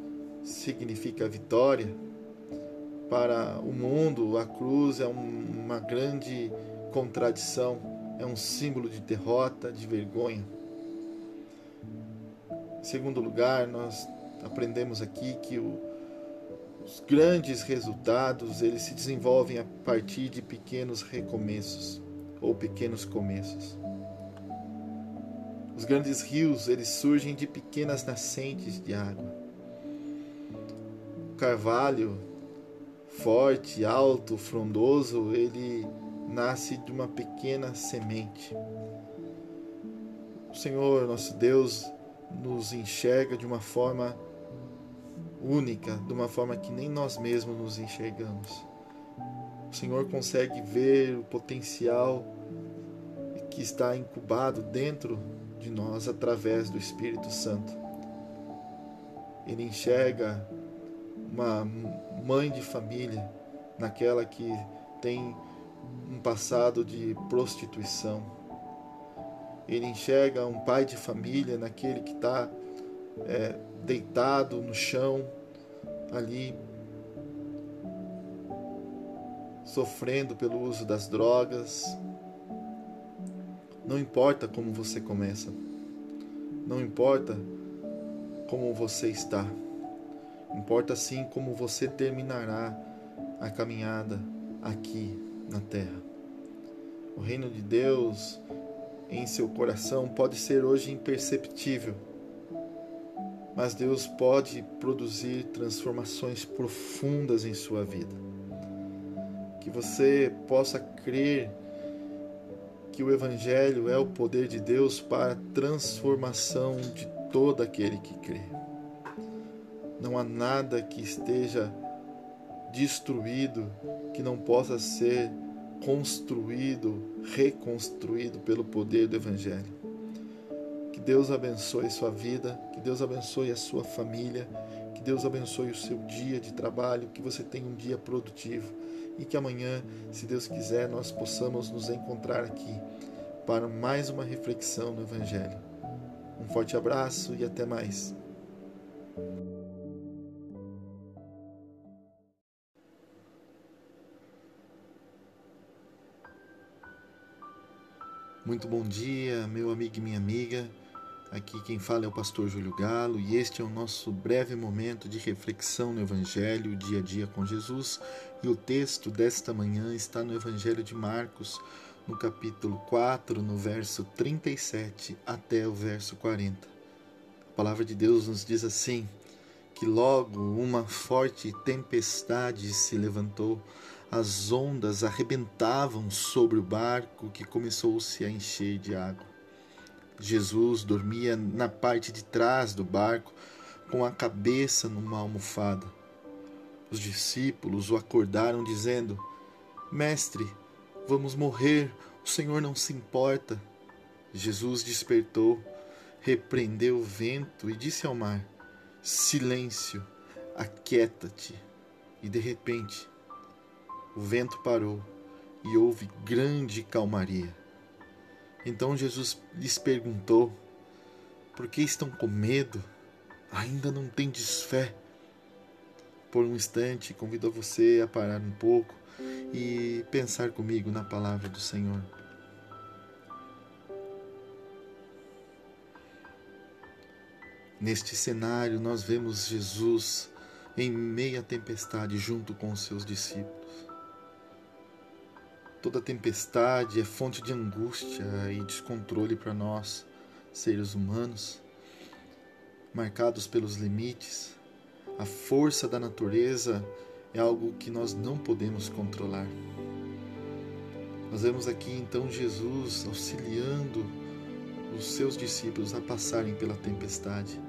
Speaker 1: significa vitória, para o mundo a cruz é uma grande contradição, é um símbolo de derrota, de vergonha. Em segundo lugar, nós aprendemos aqui que o os grandes resultados, eles se desenvolvem a partir de pequenos recomeços ou pequenos começos. Os grandes rios, eles surgem de pequenas nascentes de água. O carvalho, forte, alto, frondoso, ele nasce de uma pequena semente. O Senhor, nosso Deus, nos enxerga de uma forma única, de uma forma que nem nós mesmos nos enxergamos. O Senhor consegue ver o potencial que está incubado dentro de nós através do Espírito Santo. Ele enxerga uma mãe de família naquela que tem um passado de prostituição. Ele enxerga um pai de família naquele que está é, deitado no chão, ali, sofrendo pelo uso das drogas. Não importa como você começa, não importa como você está, importa sim como você terminará a caminhada aqui na terra. O reino de Deus em seu coração pode ser hoje imperceptível mas Deus pode produzir transformações profundas em sua vida. Que você possa crer que o Evangelho é o poder de Deus para a transformação de todo aquele que crê. Não há nada que esteja destruído que não possa ser construído, reconstruído pelo poder do Evangelho. Deus abençoe sua vida, que Deus abençoe a sua família, que Deus abençoe o seu dia de trabalho, que você tenha um dia produtivo e que amanhã, se Deus quiser, nós possamos nos encontrar aqui para mais uma reflexão no Evangelho. Um forte abraço e até mais. Muito bom dia, meu amigo e minha amiga. Aqui quem fala é o pastor Júlio Galo e este é o nosso breve momento de reflexão no Evangelho, dia a dia com Jesus. E o texto desta manhã está no Evangelho de Marcos, no capítulo 4, no verso 37 até o verso 40. A palavra de Deus nos diz assim: que logo uma forte tempestade se levantou, as ondas arrebentavam sobre o barco que começou-se a encher de água. Jesus dormia na parte de trás do barco, com a cabeça numa almofada. Os discípulos o acordaram, dizendo: Mestre, vamos morrer, o Senhor não se importa. Jesus despertou, repreendeu o vento e disse ao mar: Silêncio, aquieta-te. E de repente, o vento parou e houve grande calmaria. Então Jesus lhes perguntou: Por que estão com medo? Ainda não tendes fé? Por um instante, convido você a parar um pouco e pensar comigo na palavra do Senhor. Neste cenário, nós vemos Jesus em meia tempestade junto com os seus discípulos. Toda tempestade é fonte de angústia e descontrole para nós, seres humanos, marcados pelos limites. A força da natureza é algo que nós não podemos controlar. Nós vemos aqui então Jesus auxiliando os seus discípulos a passarem pela tempestade.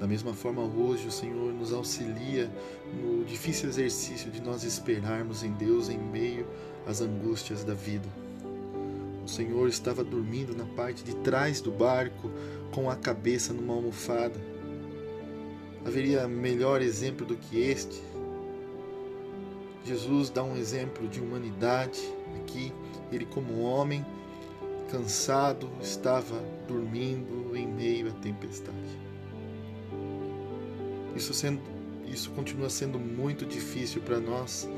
Speaker 1: Da mesma forma, hoje o Senhor nos auxilia no difícil exercício de nós esperarmos em Deus em meio às angústias da vida. O Senhor estava dormindo na parte de trás do barco com a cabeça numa almofada. Haveria melhor exemplo do que este? Jesus dá um exemplo de humanidade aqui. Ele, como homem, cansado, estava dormindo em meio à tempestade. Isso, sendo, isso continua sendo muito difícil para nós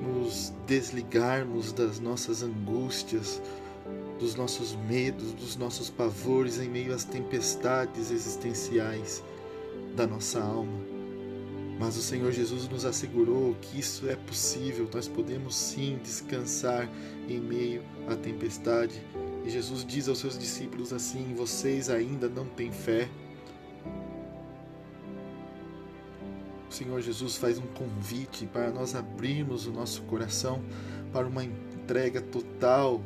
Speaker 1: nos desligarmos das nossas angústias, dos nossos medos, dos nossos pavores em meio às tempestades existenciais da nossa alma. Mas o Senhor Jesus nos assegurou que isso é possível, nós podemos sim descansar em meio à tempestade. E Jesus diz aos seus discípulos assim: Vocês ainda não têm fé. Senhor Jesus faz um convite para nós abrirmos o nosso coração para uma entrega total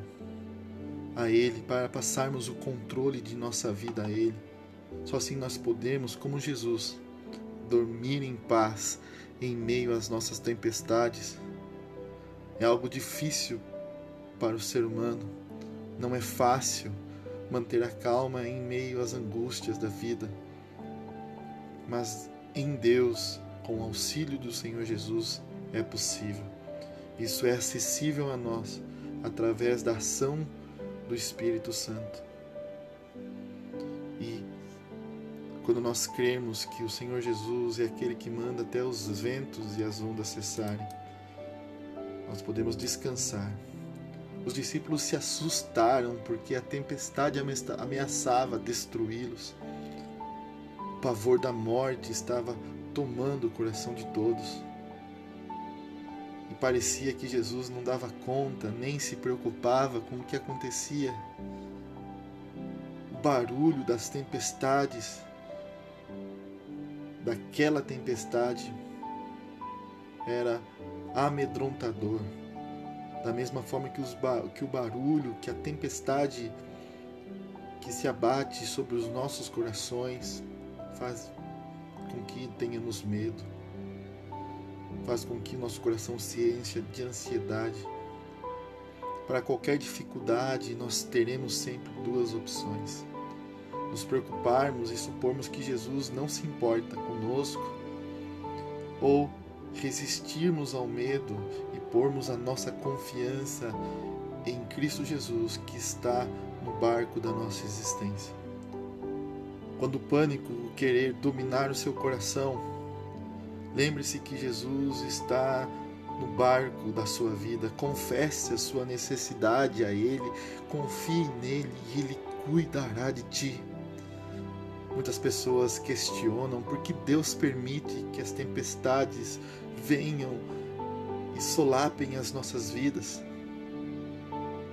Speaker 1: a Ele, para passarmos o controle de nossa vida a Ele. Só assim nós podemos, como Jesus, dormir em paz em meio às nossas tempestades. É algo difícil para o ser humano. Não é fácil manter a calma em meio às angústias da vida. Mas em Deus, com o auxílio do Senhor Jesus, é possível. Isso é acessível a nós através da ação do Espírito Santo. E quando nós cremos que o Senhor Jesus é aquele que manda até os ventos e as ondas cessarem, nós podemos descansar. Os discípulos se assustaram porque a tempestade ameaçava destruí-los. O pavor da morte estava tomando o coração de todos. E parecia que Jesus não dava conta, nem se preocupava com o que acontecia. O barulho das tempestades, daquela tempestade, era amedrontador. Da mesma forma que, os, que o barulho, que a tempestade que se abate sobre os nossos corações faz com que tenhamos medo, faz com que nosso coração se encha de ansiedade. Para qualquer dificuldade, nós teremos sempre duas opções: nos preocuparmos e supormos que Jesus não se importa conosco, ou resistirmos ao medo e pormos a nossa confiança em Cristo Jesus que está no barco da nossa existência. Quando o pânico querer dominar o seu coração, lembre-se que Jesus está no barco da sua vida. Confesse a sua necessidade a Ele, confie nele e Ele cuidará de ti. Muitas pessoas questionam por que Deus permite que as tempestades venham e solapem as nossas vidas.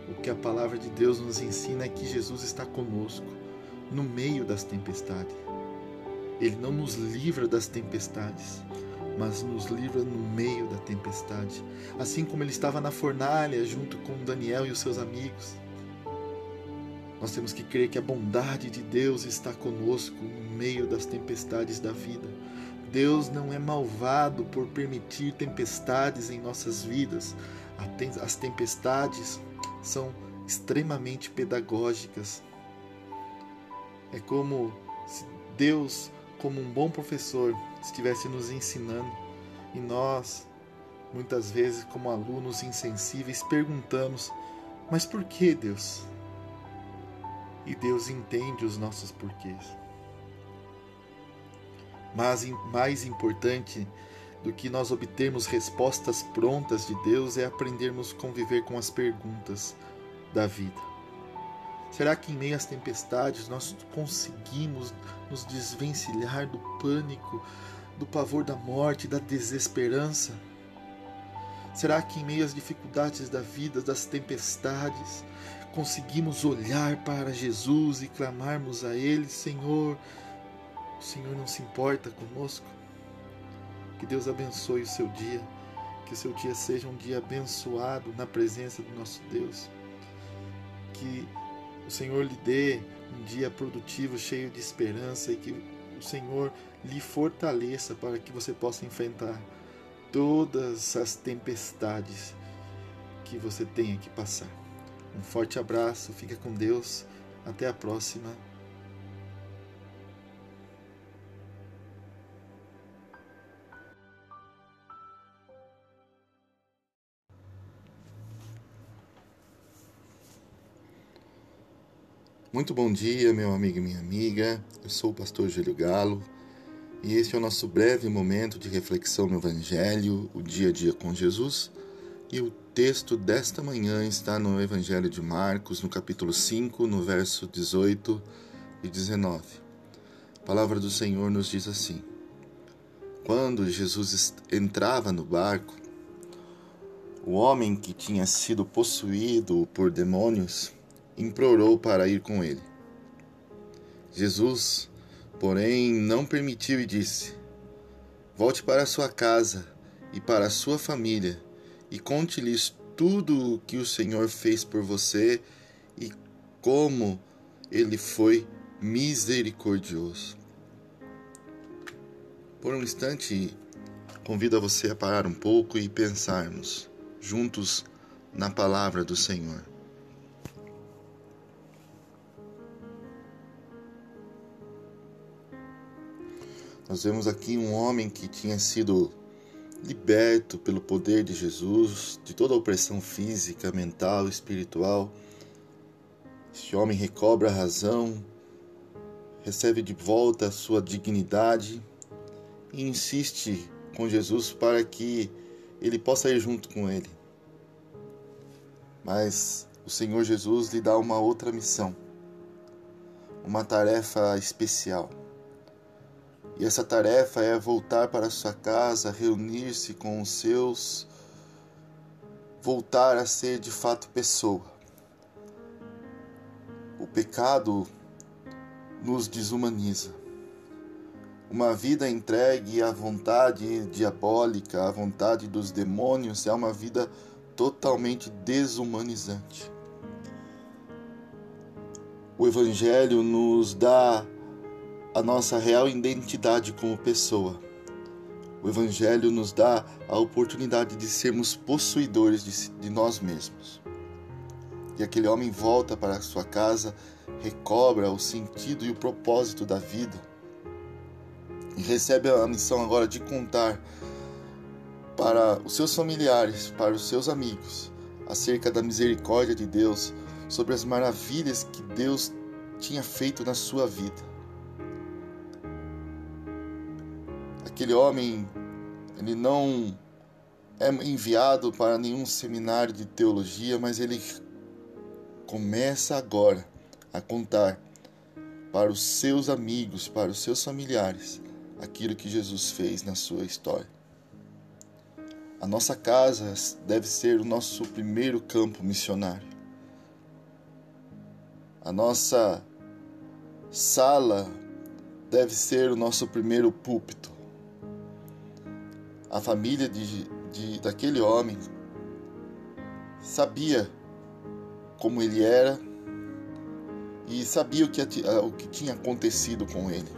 Speaker 1: O que a palavra de Deus nos ensina é que Jesus está conosco no meio das tempestades. Ele não nos livra das tempestades, mas nos livra no meio da tempestade, assim como ele estava na fornalha junto com Daniel e os seus amigos. Nós temos que crer que a bondade de Deus está conosco no meio das tempestades da vida. Deus não é malvado por permitir tempestades em nossas vidas. As tempestades são extremamente pedagógicas. É como se Deus, como um bom professor, estivesse nos ensinando e nós, muitas vezes, como alunos insensíveis, perguntamos: Mas por que Deus? E Deus entende os nossos porquês. Mas mais importante do que nós obtermos respostas prontas de Deus é aprendermos a conviver com as perguntas da vida. Será que em meio às tempestades nós conseguimos nos desvencilhar do pânico, do pavor da morte, da desesperança? Será que em meio às dificuldades da vida, das tempestades, conseguimos olhar para Jesus e clamarmos a Ele, Senhor, o Senhor não se importa conosco? Que Deus abençoe o seu dia, que o seu dia seja um dia abençoado na presença do nosso Deus. Que o Senhor lhe dê um dia produtivo, cheio de esperança e que o Senhor lhe fortaleça para que você possa enfrentar todas as tempestades que você tenha que passar. Um forte abraço, fica com Deus, até a próxima. Muito bom dia, meu amigo e minha amiga. Eu sou o pastor Júlio Galo e este é o nosso breve momento de reflexão no Evangelho, o dia a dia com Jesus. E o texto desta manhã está no Evangelho de Marcos, no capítulo 5, no verso 18 e 19. A palavra do Senhor nos diz assim: Quando Jesus entrava no barco, o homem que tinha sido possuído por demônios implorou para ir com ele. Jesus, porém, não permitiu e disse: Volte para sua casa e para sua família e conte-lhes tudo o que o Senhor fez por você e como ele foi misericordioso. Por um instante, convido a você a parar um pouco e pensarmos juntos na palavra do Senhor. Nós vemos aqui um homem que tinha sido liberto pelo poder de Jesus de toda a opressão física, mental, espiritual. Este homem recobra a razão, recebe de volta a sua dignidade e insiste com Jesus para que ele possa ir junto com ele. Mas o Senhor Jesus lhe dá uma outra missão, uma tarefa especial. E essa tarefa é voltar para sua casa, reunir-se com os seus, voltar a ser de fato pessoa. O pecado nos desumaniza. Uma vida entregue à vontade diabólica, à vontade dos demônios, é uma vida totalmente desumanizante. O Evangelho nos dá a nossa real identidade como pessoa. O Evangelho nos dá a oportunidade de sermos possuidores de, de nós mesmos. E aquele homem volta para sua casa, recobra o sentido e o propósito da vida e recebe a missão agora de contar para os seus familiares, para os seus amigos, acerca da misericórdia de Deus, sobre as maravilhas que Deus tinha feito na sua vida. Aquele homem ele não é enviado para nenhum seminário de teologia, mas ele começa agora a contar para os seus amigos, para os seus familiares, aquilo que Jesus fez na sua história. A nossa casa deve ser o nosso primeiro campo missionário. A nossa sala deve ser o nosso primeiro púlpito a família de, de, daquele homem sabia como ele era e sabia o que, o que tinha acontecido com ele.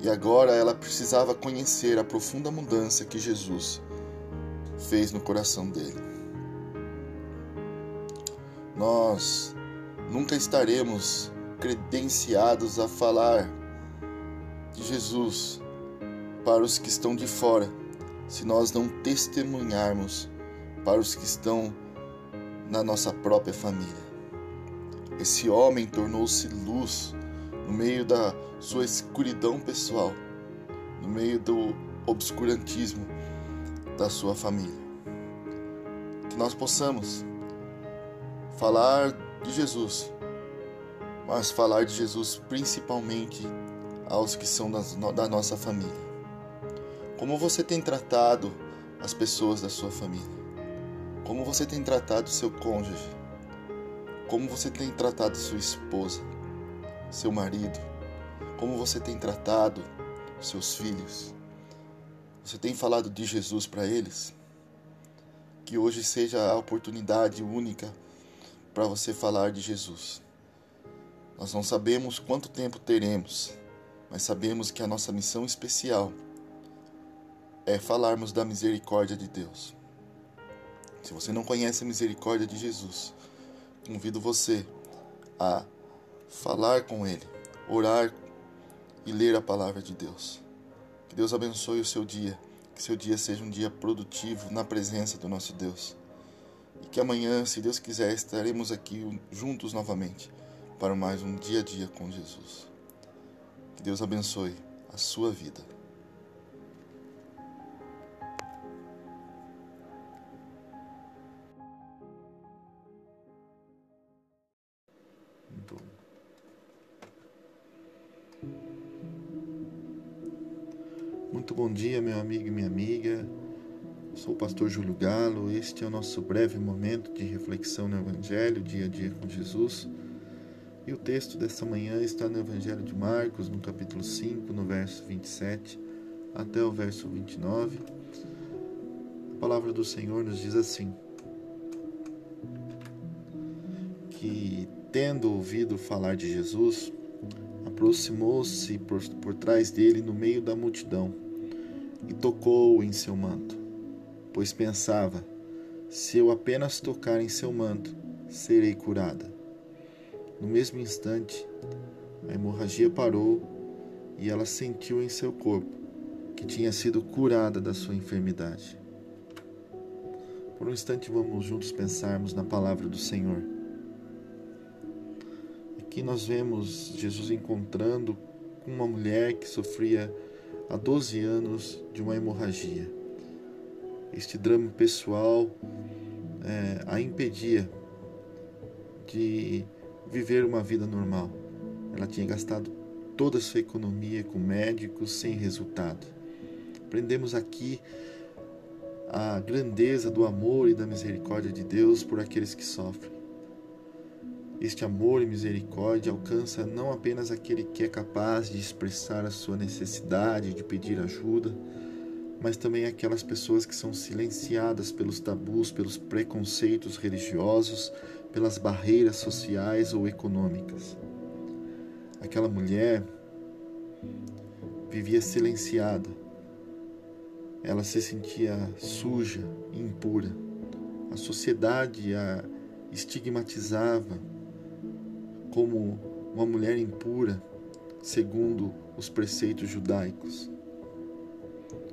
Speaker 1: E agora ela precisava conhecer a profunda mudança que Jesus fez no coração dele. Nós nunca estaremos credenciados a falar de Jesus para os que estão de fora, se nós não testemunharmos para os que estão na nossa própria família. Esse homem tornou-se luz no meio da sua escuridão pessoal, no meio do obscurantismo da sua família. Que nós possamos falar de Jesus, mas falar de Jesus principalmente aos que são da nossa família. Como você tem tratado as pessoas da sua família? Como você tem tratado seu cônjuge? Como você tem tratado sua esposa, seu marido? Como você tem tratado seus filhos? Você tem falado de Jesus para eles? Que hoje seja a oportunidade única para você falar de Jesus. Nós não sabemos quanto tempo teremos, mas sabemos que a nossa missão especial é falarmos da misericórdia de Deus. Se você não conhece a misericórdia de Jesus, convido você a falar com Ele, orar e ler a palavra de Deus. Que Deus abençoe o seu dia, que seu dia seja um dia produtivo na presença do nosso Deus. E que amanhã, se Deus quiser, estaremos aqui juntos novamente para mais um dia a dia com Jesus. Que Deus abençoe a sua vida. Muito bom dia, meu amigo e minha amiga. Sou o pastor Júlio Galo. Este é o nosso breve momento de reflexão no Evangelho, dia a dia com Jesus. E o texto desta manhã está no Evangelho de Marcos, no capítulo 5, no verso 27 até o verso 29. A palavra do Senhor nos diz assim: Que, tendo ouvido falar de Jesus, aproximou-se por, por trás dele no meio da multidão e tocou em seu manto, pois pensava: se eu apenas tocar em seu manto, serei curada. No mesmo instante, a hemorragia parou e ela sentiu em seu corpo que tinha sido curada da sua enfermidade. Por um instante, vamos juntos pensarmos na palavra do Senhor. Aqui nós vemos Jesus encontrando uma mulher que sofria há 12 anos de uma hemorragia. Este drama pessoal é, a impedia de viver uma vida normal. Ela tinha gastado toda a sua economia com médicos sem resultado. Aprendemos aqui a grandeza do amor e da misericórdia de Deus por aqueles que sofrem. Este amor e misericórdia alcança não apenas aquele que é capaz de expressar a sua necessidade, de pedir ajuda, mas também aquelas pessoas que são silenciadas pelos tabus, pelos preconceitos religiosos, pelas barreiras sociais ou econômicas. Aquela mulher vivia silenciada. Ela se sentia suja, impura. A sociedade a estigmatizava como uma mulher impura, segundo os preceitos judaicos.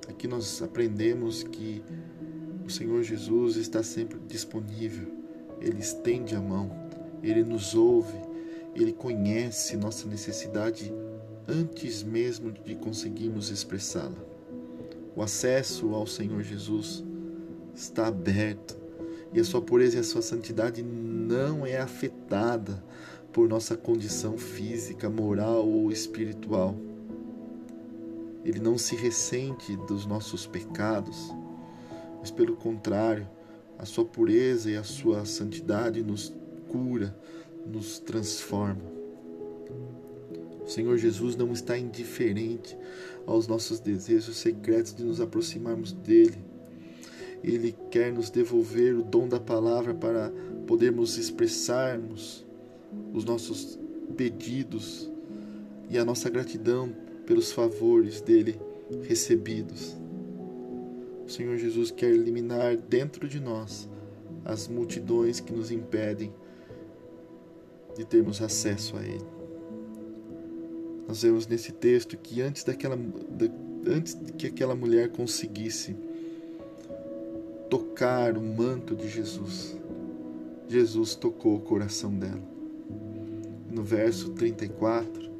Speaker 1: Aqui nós aprendemos que o Senhor Jesus está sempre disponível, Ele estende a mão, Ele nos ouve, Ele conhece nossa necessidade antes mesmo de conseguirmos expressá-la. O acesso ao Senhor Jesus está aberto e a sua pureza e a sua santidade não é afetada por nossa condição física, moral ou espiritual. Ele não se ressente dos nossos pecados, mas pelo contrário, a sua pureza e a sua santidade nos cura, nos transforma. O Senhor Jesus não está indiferente aos nossos desejos secretos de nos aproximarmos dele. Ele quer nos devolver o dom da palavra para podermos expressarmos os nossos pedidos e a nossa gratidão pelos favores dele recebidos. O Senhor Jesus quer eliminar dentro de nós as multidões que nos impedem de termos acesso a Ele. Nós vemos nesse texto que antes daquela antes que aquela mulher conseguisse tocar o manto de Jesus, Jesus tocou o coração dela no verso 34,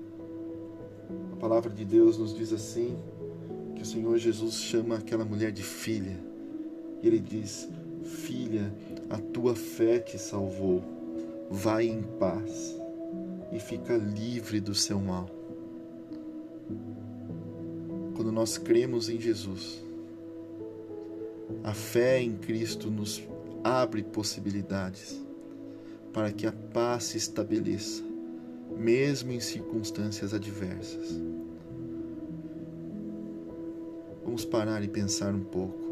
Speaker 1: a palavra de Deus nos diz assim: que o Senhor Jesus chama aquela mulher de filha. E ele diz: Filha, a tua fé te salvou. Vai em paz e fica livre do seu mal. Quando nós cremos em Jesus, a fé em Cristo nos abre possibilidades para que a paz se estabeleça mesmo em circunstâncias adversas. Vamos parar e pensar um pouco.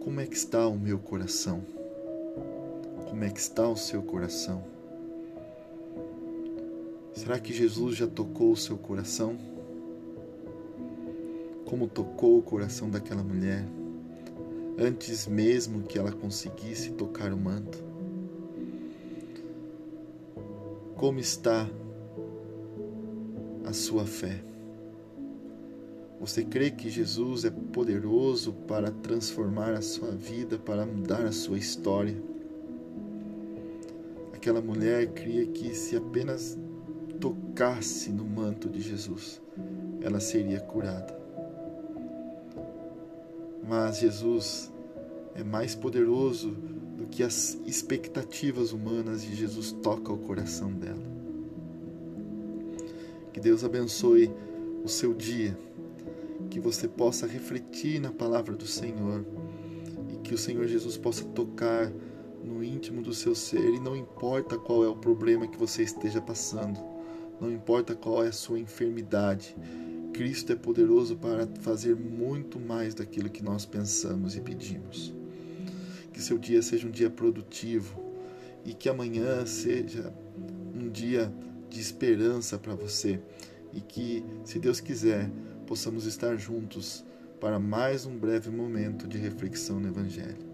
Speaker 1: Como é que está o meu coração? Como é que está o seu coração? Será que Jesus já tocou o seu coração? Como tocou o coração daquela mulher antes mesmo que ela conseguisse tocar o manto? Como está a sua fé? Você crê que Jesus é poderoso para transformar a sua vida, para mudar a sua história? Aquela mulher cria que se apenas tocasse no manto de Jesus, ela seria curada. Mas Jesus é mais poderoso do que as expectativas humanas e Jesus toca o coração dela. Que Deus abençoe o seu dia, que você possa refletir na palavra do Senhor e que o Senhor Jesus possa tocar no íntimo do seu ser e não importa qual é o problema que você esteja passando, não importa qual é a sua enfermidade, Cristo é poderoso para fazer muito mais daquilo que nós pensamos e pedimos que seu dia seja um dia produtivo e que amanhã seja um dia de esperança para você e que, se Deus quiser, possamos estar juntos para mais um breve momento de reflexão no Evangelho.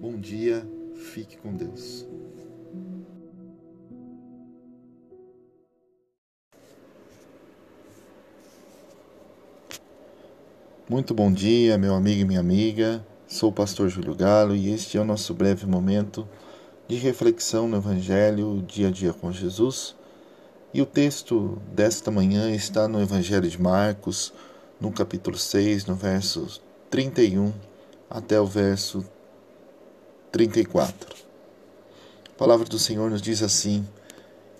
Speaker 1: Bom dia, fique com Deus. Muito bom dia, meu amigo e minha amiga. Sou o pastor Júlio Galo e este é o nosso breve momento de reflexão no Evangelho dia a dia com Jesus. E o texto desta manhã está no Evangelho de Marcos, no capítulo 6, no verso 31 até o verso 34. A palavra do Senhor nos diz assim: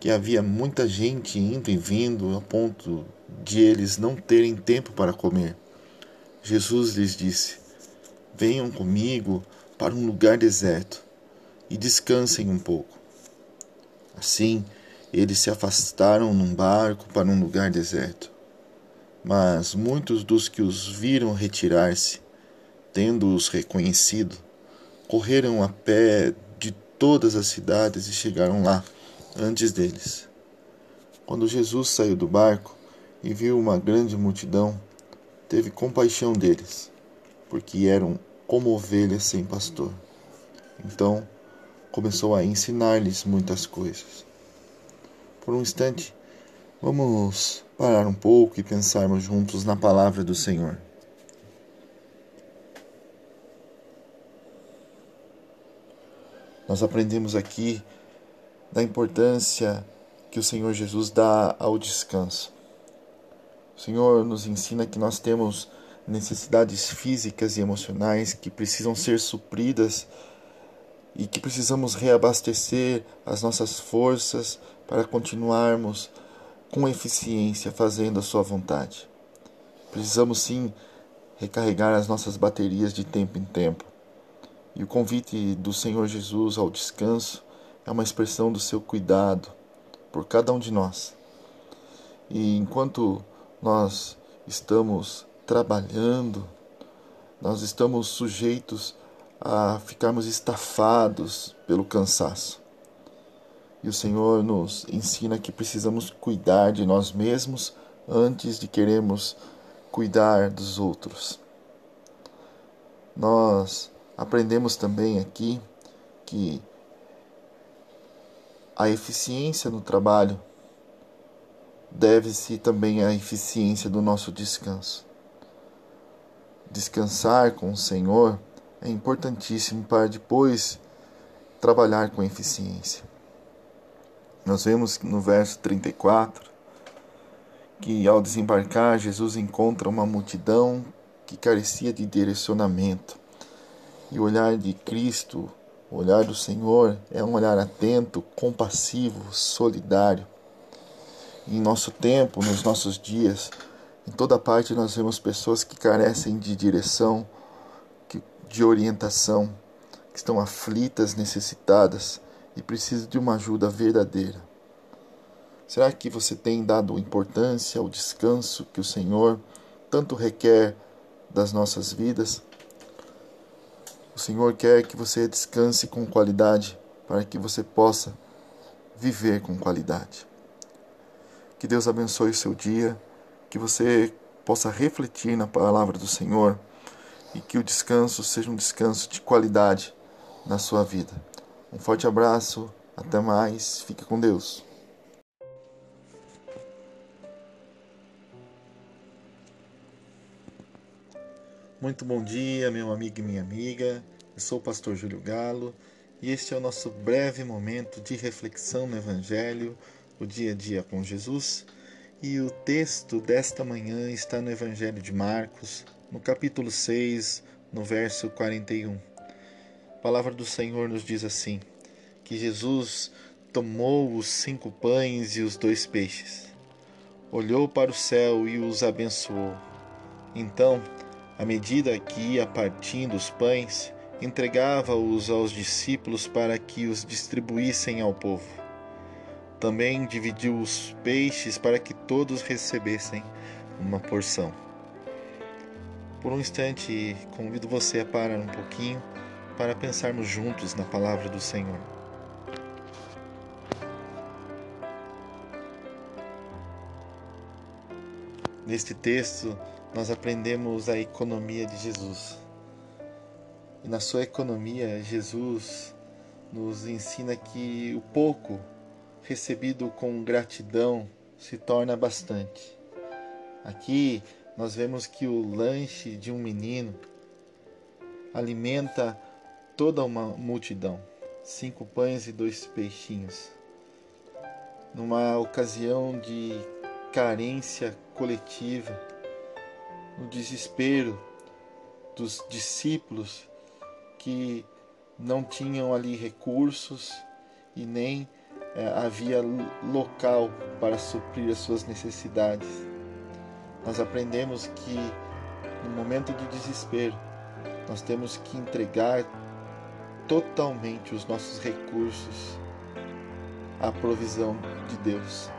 Speaker 1: que havia muita gente indo e vindo a ponto de eles não terem tempo para comer. Jesus lhes disse: Venham comigo para um lugar deserto e descansem um pouco. Assim, eles se afastaram num barco para um lugar deserto. Mas muitos dos que os viram retirar-se, tendo-os reconhecido, correram a pé de todas as cidades e chegaram lá antes deles. Quando Jesus saiu do barco e viu uma grande multidão, teve compaixão deles, porque eram como ovelhas sem pastor. Então começou a ensinar-lhes muitas coisas. Por um instante, vamos parar um pouco e pensarmos juntos na palavra do Senhor. Nós aprendemos aqui da importância que o Senhor Jesus dá ao descanso. O Senhor nos ensina que nós temos necessidades físicas e emocionais que precisam ser supridas e que precisamos reabastecer as nossas forças para continuarmos com eficiência fazendo a Sua vontade. Precisamos sim recarregar as nossas baterias de tempo em tempo. E o convite do Senhor Jesus ao descanso é uma expressão do seu cuidado por cada um de nós. E enquanto nós estamos trabalhando, nós estamos sujeitos a ficarmos estafados pelo cansaço. E o Senhor nos ensina que precisamos cuidar de nós mesmos antes de queremos cuidar dos outros. Nós aprendemos também aqui que a eficiência no trabalho deve-se também à eficiência do nosso descanso. Descansar com o Senhor é importantíssimo para depois trabalhar com eficiência. Nós vemos no verso 34 que ao desembarcar, Jesus encontra uma multidão que carecia de direcionamento. E o olhar de Cristo, o olhar do Senhor, é um olhar atento, compassivo, solidário em nosso tempo, nos nossos dias, em toda parte nós vemos pessoas que carecem de direção, de orientação, que estão aflitas, necessitadas e precisam de uma ajuda verdadeira. Será que você tem dado importância ao descanso que o Senhor tanto requer das nossas vidas? O Senhor quer que você descanse com qualidade para que você possa viver com qualidade. Que Deus abençoe o seu dia, que você possa refletir na palavra do Senhor e que o descanso seja um descanso de qualidade na sua vida. Um forte abraço, até mais, fique com Deus. Muito bom dia, meu amigo e minha amiga. Eu sou o pastor Júlio Galo e este é o nosso breve momento de reflexão no Evangelho o dia a dia com Jesus. E o texto desta manhã está no Evangelho de Marcos, no capítulo 6, no verso 41. A palavra do Senhor nos diz assim: que Jesus tomou os cinco pães e os dois peixes, olhou para o céu e os abençoou. Então, à medida que ia partindo os pães, entregava-os aos discípulos para que os distribuíssem ao povo. Também dividiu os peixes para que todos recebessem uma porção. Por um instante, convido você a parar um pouquinho para pensarmos juntos na palavra do Senhor. Neste texto, nós aprendemos a economia de Jesus. E na sua economia, Jesus nos ensina que o pouco recebido com gratidão se torna bastante. Aqui nós vemos que o lanche de um menino alimenta toda uma multidão. Cinco pães e dois peixinhos. Numa ocasião de carência coletiva, no desespero dos discípulos que não tinham ali recursos e nem é, havia local para suprir as suas necessidades. Nós aprendemos que no momento de desespero nós temos que entregar totalmente os nossos recursos à provisão de Deus.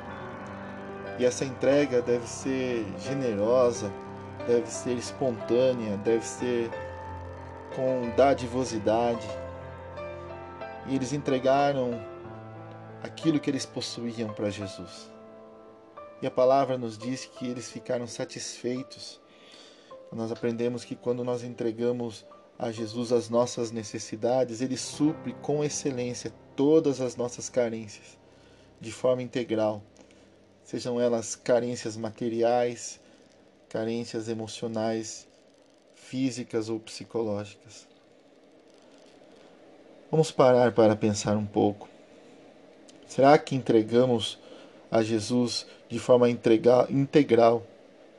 Speaker 1: E essa entrega deve ser generosa, deve ser espontânea, deve ser com dadivosidade. E eles entregaram aquilo que eles possuíam para Jesus. E a palavra nos diz que eles ficaram satisfeitos. Nós aprendemos que quando nós entregamos a Jesus as nossas necessidades, ele supre com excelência todas as nossas carências, de forma integral, sejam elas carências materiais, carências emocionais, físicas ou psicológicas. Vamos parar para pensar um pouco. Será que entregamos a Jesus de forma integral,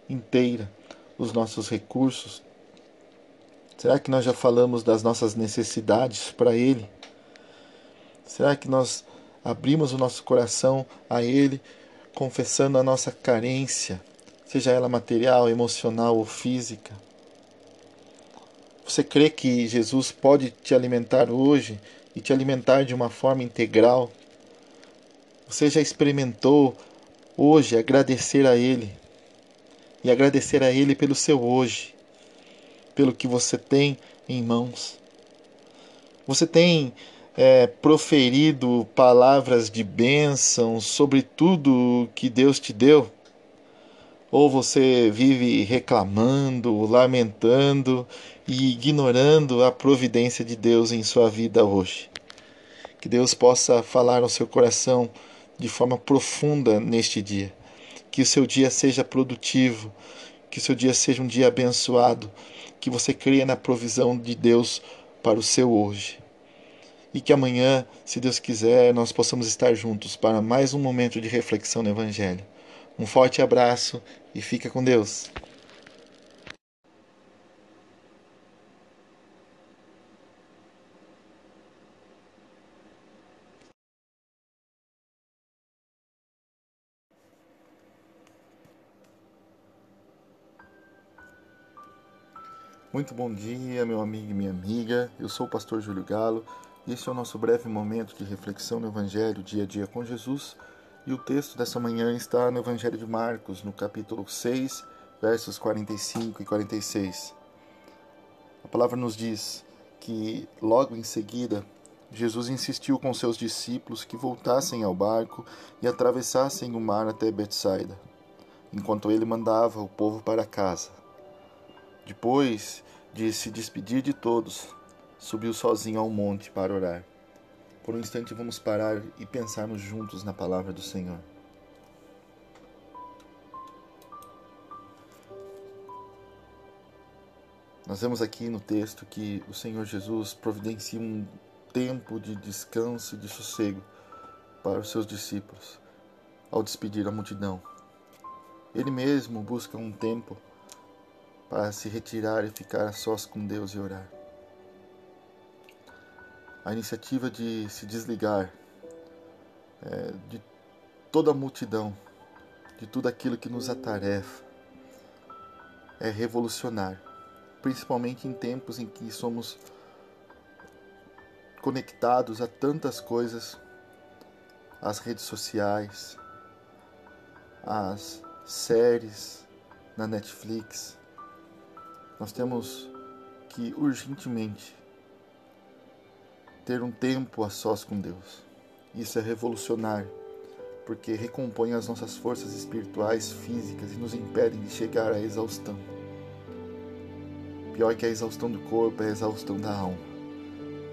Speaker 1: inteira, os nossos recursos? Será que nós já falamos das nossas necessidades para Ele? Será que nós abrimos o nosso coração a Ele, confessando a nossa carência, seja ela material, emocional ou física? Você crê que Jesus pode te alimentar hoje e te alimentar de uma forma integral? Você já experimentou hoje agradecer a Ele e agradecer a Ele pelo seu hoje, pelo que você tem em mãos? Você tem é, proferido palavras de bênção sobre tudo que Deus te deu? Ou você vive reclamando, lamentando e ignorando a providência de Deus em sua vida hoje? Que Deus possa falar ao seu coração de forma profunda neste dia. Que o seu dia seja produtivo, que o seu dia seja um dia abençoado, que você creia na provisão de Deus para o seu hoje. E que amanhã, se Deus quiser, nós possamos estar juntos para mais um momento de reflexão no Evangelho. Um forte abraço e fica com Deus. Muito bom dia, meu amigo e minha amiga. Eu sou o pastor Júlio Galo e este é o nosso breve momento de reflexão no Evangelho dia a dia com Jesus e o texto dessa manhã está no Evangelho de Marcos, no capítulo 6, versos 45 e 46. A palavra nos diz que logo em seguida Jesus insistiu com seus discípulos que voltassem ao barco e atravessassem o mar até Betsaida, enquanto ele mandava o povo para casa. Depois de se despedir de todos, subiu sozinho ao monte para orar. Por um instante vamos parar e pensarmos juntos na palavra do Senhor. Nós vemos aqui no texto que o Senhor Jesus providencia um tempo de descanso e de sossego para os seus discípulos ao despedir a multidão. Ele mesmo busca um tempo para se retirar e ficar a sós com Deus e orar a iniciativa de se desligar é, de toda a multidão, de tudo aquilo que nos atarefa, é revolucionário, principalmente em tempos em que somos conectados a tantas coisas, as redes sociais, as séries na Netflix. Nós temos que urgentemente ter um tempo a sós com Deus. Isso é revolucionário, porque recompõem as nossas forças espirituais, físicas e nos impedem de chegar à exaustão. Pior que a exaustão do corpo é a exaustão da alma.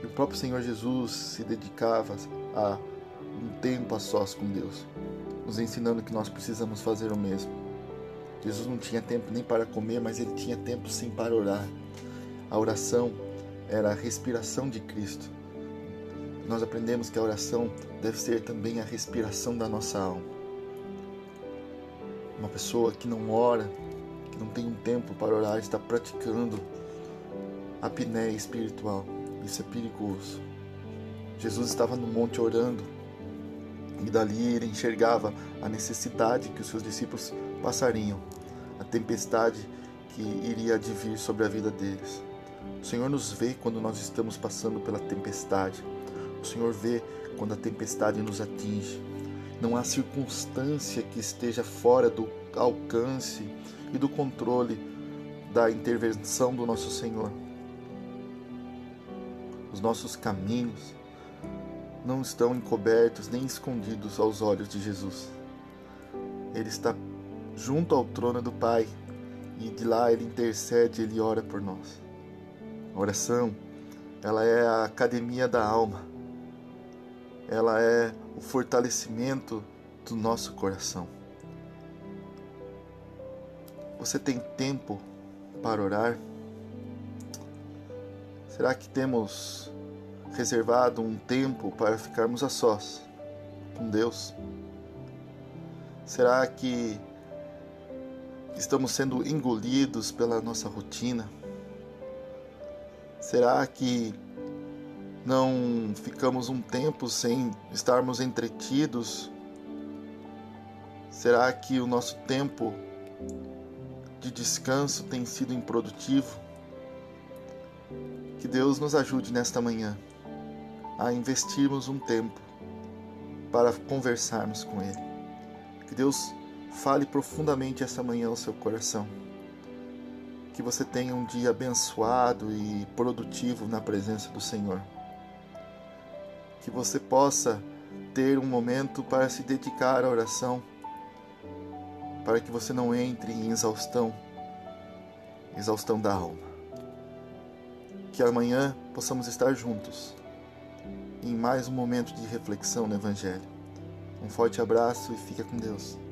Speaker 1: E o próprio Senhor Jesus se dedicava a um tempo a sós com Deus, nos ensinando que nós precisamos fazer o mesmo. Jesus não tinha tempo nem para comer, mas ele tinha tempo sim para orar. A oração era a respiração de Cristo. Nós aprendemos que a oração deve ser também a respiração da nossa alma. Uma pessoa que não ora, que não tem um tempo para orar, está praticando a apneia espiritual. Isso é perigoso. Jesus estava no monte orando e dali ele enxergava a necessidade que os seus discípulos passariam, a tempestade que iria advir sobre a vida deles. O Senhor nos vê quando nós estamos passando pela tempestade. O Senhor vê quando a tempestade nos atinge. Não há circunstância que esteja fora do alcance e do controle da intervenção do nosso Senhor. Os nossos caminhos não estão encobertos nem escondidos aos olhos de Jesus. Ele está junto ao trono do Pai e de lá ele intercede, ele ora por nós. A oração, ela é a academia da alma. Ela é o fortalecimento do nosso coração. Você tem tempo para orar? Será que temos reservado um tempo para ficarmos a sós com Deus? Será que estamos sendo engolidos pela nossa rotina? Será que não ficamos um tempo sem estarmos entretidos? Será que o nosso tempo de descanso tem sido improdutivo? Que Deus nos ajude nesta manhã a investirmos um tempo para conversarmos com Ele. Que Deus fale profundamente essa manhã ao seu coração que você tenha um dia abençoado e produtivo na presença do Senhor. Que você possa ter um momento para se dedicar à oração, para que você não entre em exaustão, exaustão da alma. Que amanhã possamos estar juntos em mais um momento de reflexão no Evangelho. Um forte abraço e fica com Deus.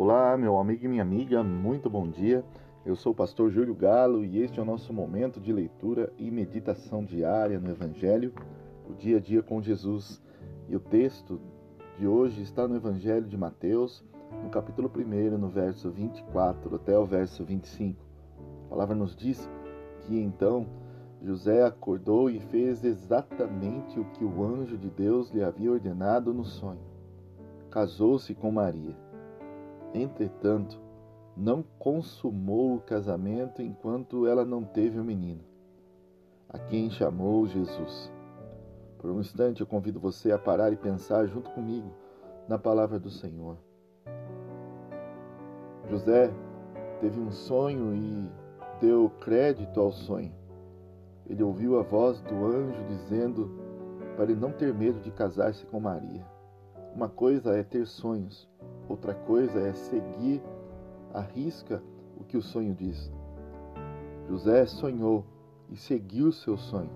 Speaker 2: Olá, meu amigo e minha amiga, muito bom dia. Eu sou o pastor Júlio Galo e este é o nosso momento de leitura e meditação diária no Evangelho, o dia a dia com Jesus. E o texto de hoje está no Evangelho de Mateus, no capítulo 1, no verso 24 até o verso 25. A palavra nos diz que então José acordou e fez exatamente o que o anjo de Deus lhe havia ordenado no sonho. Casou-se com Maria Entretanto, não consumou o casamento enquanto ela não teve o menino, a quem chamou Jesus. Por um instante eu convido você a parar e pensar junto comigo na palavra do Senhor. José teve um sonho e deu crédito ao sonho. Ele ouviu a voz do anjo dizendo para ele não ter medo de casar-se com Maria. Uma coisa é ter sonhos, Outra coisa é seguir à risca o que o sonho diz. José sonhou e seguiu seu sonho.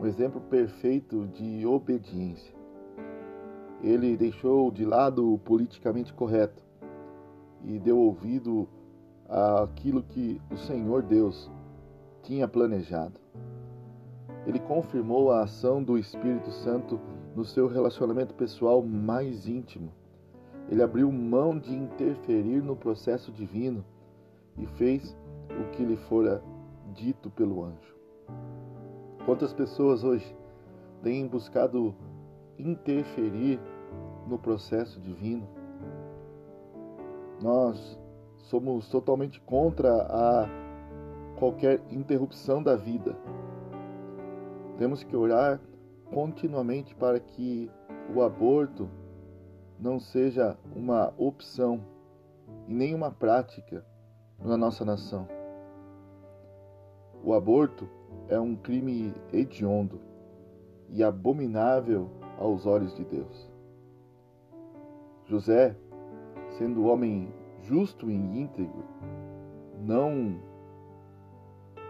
Speaker 2: Um exemplo perfeito de obediência. Ele deixou de lado o politicamente correto e deu ouvido àquilo que o Senhor Deus tinha planejado. Ele confirmou a ação do Espírito Santo no seu relacionamento pessoal mais íntimo ele abriu mão de interferir no processo divino e fez o que lhe fora dito pelo anjo. Quantas pessoas hoje têm buscado interferir no processo divino? Nós somos totalmente contra a qualquer interrupção da vida. Temos que orar continuamente para que o aborto não seja uma opção e nem uma prática na nossa nação. O aborto é um crime hediondo e abominável aos olhos de Deus. José, sendo homem justo e íntegro, não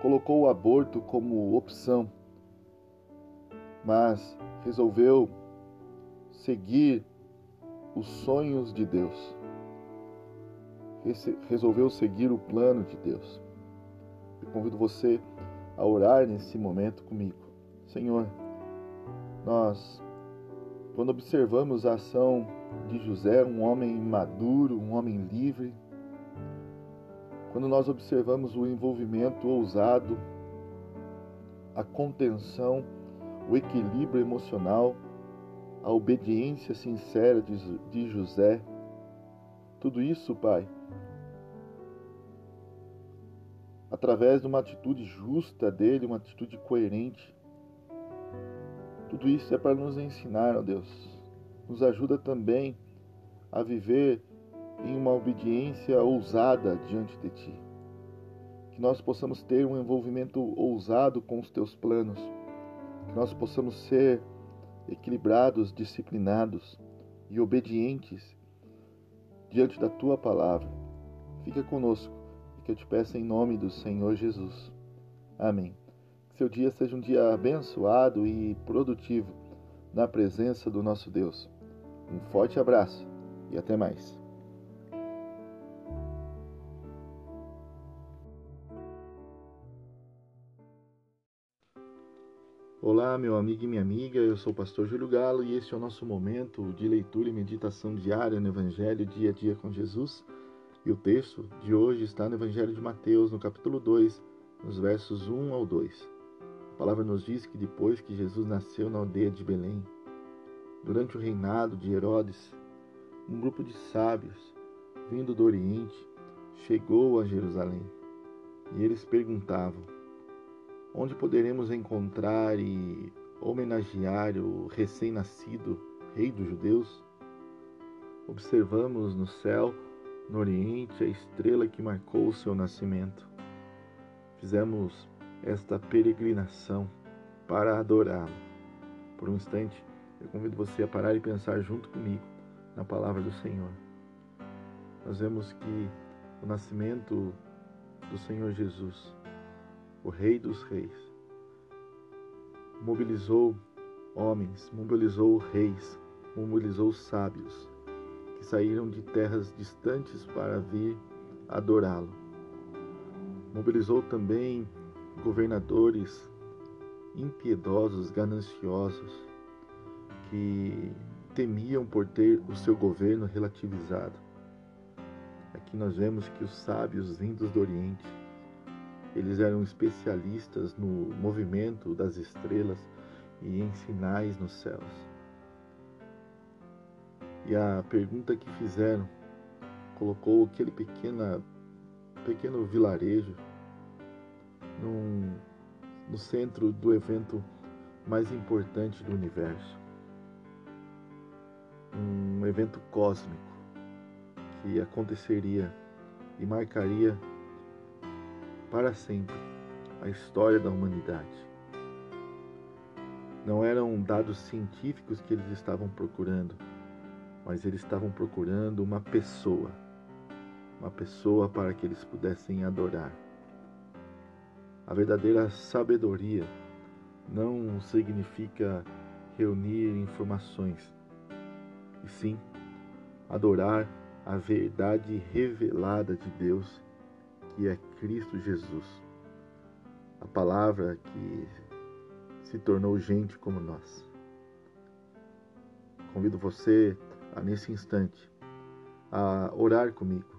Speaker 2: colocou o aborto como opção, mas resolveu seguir os sonhos de Deus. Resolveu seguir o plano de Deus. Eu convido você a orar nesse momento comigo. Senhor, nós, quando observamos a ação de José, um homem maduro, um homem livre, quando nós observamos o envolvimento ousado, a contenção, o equilíbrio emocional, a obediência sincera de José, tudo isso, Pai, através de uma atitude justa dele, uma atitude coerente. Tudo isso é para nos ensinar, ó Deus. Nos ajuda também a viver em uma obediência ousada diante de Ti. Que nós possamos ter um envolvimento ousado com os Teus planos. Que nós possamos ser equilibrados, disciplinados e obedientes diante da Tua palavra. Fica conosco e que eu te peço em nome do Senhor Jesus. Amém. Que seu dia seja um dia abençoado e produtivo na presença do nosso Deus. Um forte abraço e até mais.
Speaker 1: Olá, meu amigo e minha amiga, eu sou o pastor Júlio Galo e este é o nosso momento de leitura e meditação diária no Evangelho Dia a Dia com Jesus. E o texto de hoje está no Evangelho de Mateus, no capítulo 2, nos versos 1 ao 2. A palavra nos diz que depois que Jesus nasceu na aldeia de Belém, durante o reinado de Herodes, um grupo de sábios, vindo do Oriente, chegou a Jerusalém. E eles perguntavam: onde poderemos encontrar e homenagear o recém-nascido Rei dos Judeus? Observamos no céu, no Oriente, a estrela que marcou o seu nascimento. Fizemos esta peregrinação para adorá-lo. Por um instante, eu convido você a parar e pensar junto comigo na palavra do Senhor. Nós vemos que o nascimento do Senhor Jesus o Rei dos Reis. Mobilizou homens, mobilizou reis, mobilizou sábios que saíram de terras distantes para vir adorá-lo. Mobilizou também governadores impiedosos, gananciosos, que temiam por ter o seu governo relativizado. Aqui nós vemos que os sábios vindos do Oriente eles eram especialistas no movimento das estrelas e em sinais nos céus. E a pergunta que fizeram colocou aquele pequena, pequeno vilarejo num, no centro do evento mais importante do universo. Um evento cósmico que aconteceria e marcaria para sempre a história da humanidade. Não eram dados científicos que eles estavam procurando, mas eles estavam procurando uma pessoa, uma pessoa para que eles pudessem adorar. A verdadeira sabedoria não significa reunir informações, e sim adorar a verdade revelada de Deus que é Cristo Jesus, a palavra que se tornou gente como nós. Convido você a, nesse instante, a orar comigo.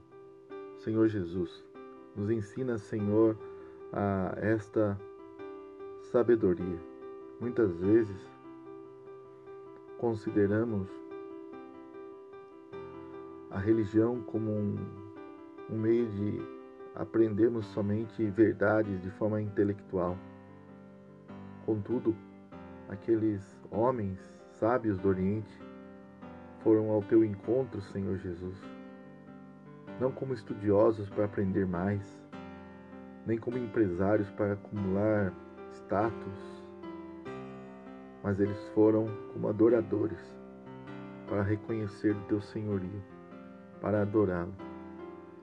Speaker 1: Senhor Jesus, nos ensina, Senhor, a esta sabedoria. Muitas vezes consideramos a religião como um, um meio de aprendemos somente verdades de forma intelectual. Contudo, aqueles homens sábios do Oriente foram ao teu encontro, Senhor Jesus, não como estudiosos para aprender mais,
Speaker 2: nem como empresários para acumular status, mas eles foram como adoradores para reconhecer o teu senhorio, para adorá-lo.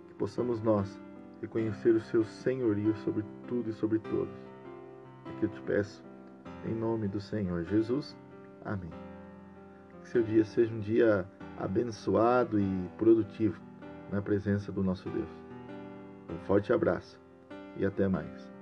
Speaker 2: Que possamos nós reconhecer o seu senhorio sobre tudo e sobre todos. É que eu te peço, em nome do Senhor Jesus. Amém. Que seu dia seja um dia abençoado e produtivo na presença do nosso Deus. Um forte abraço e até mais.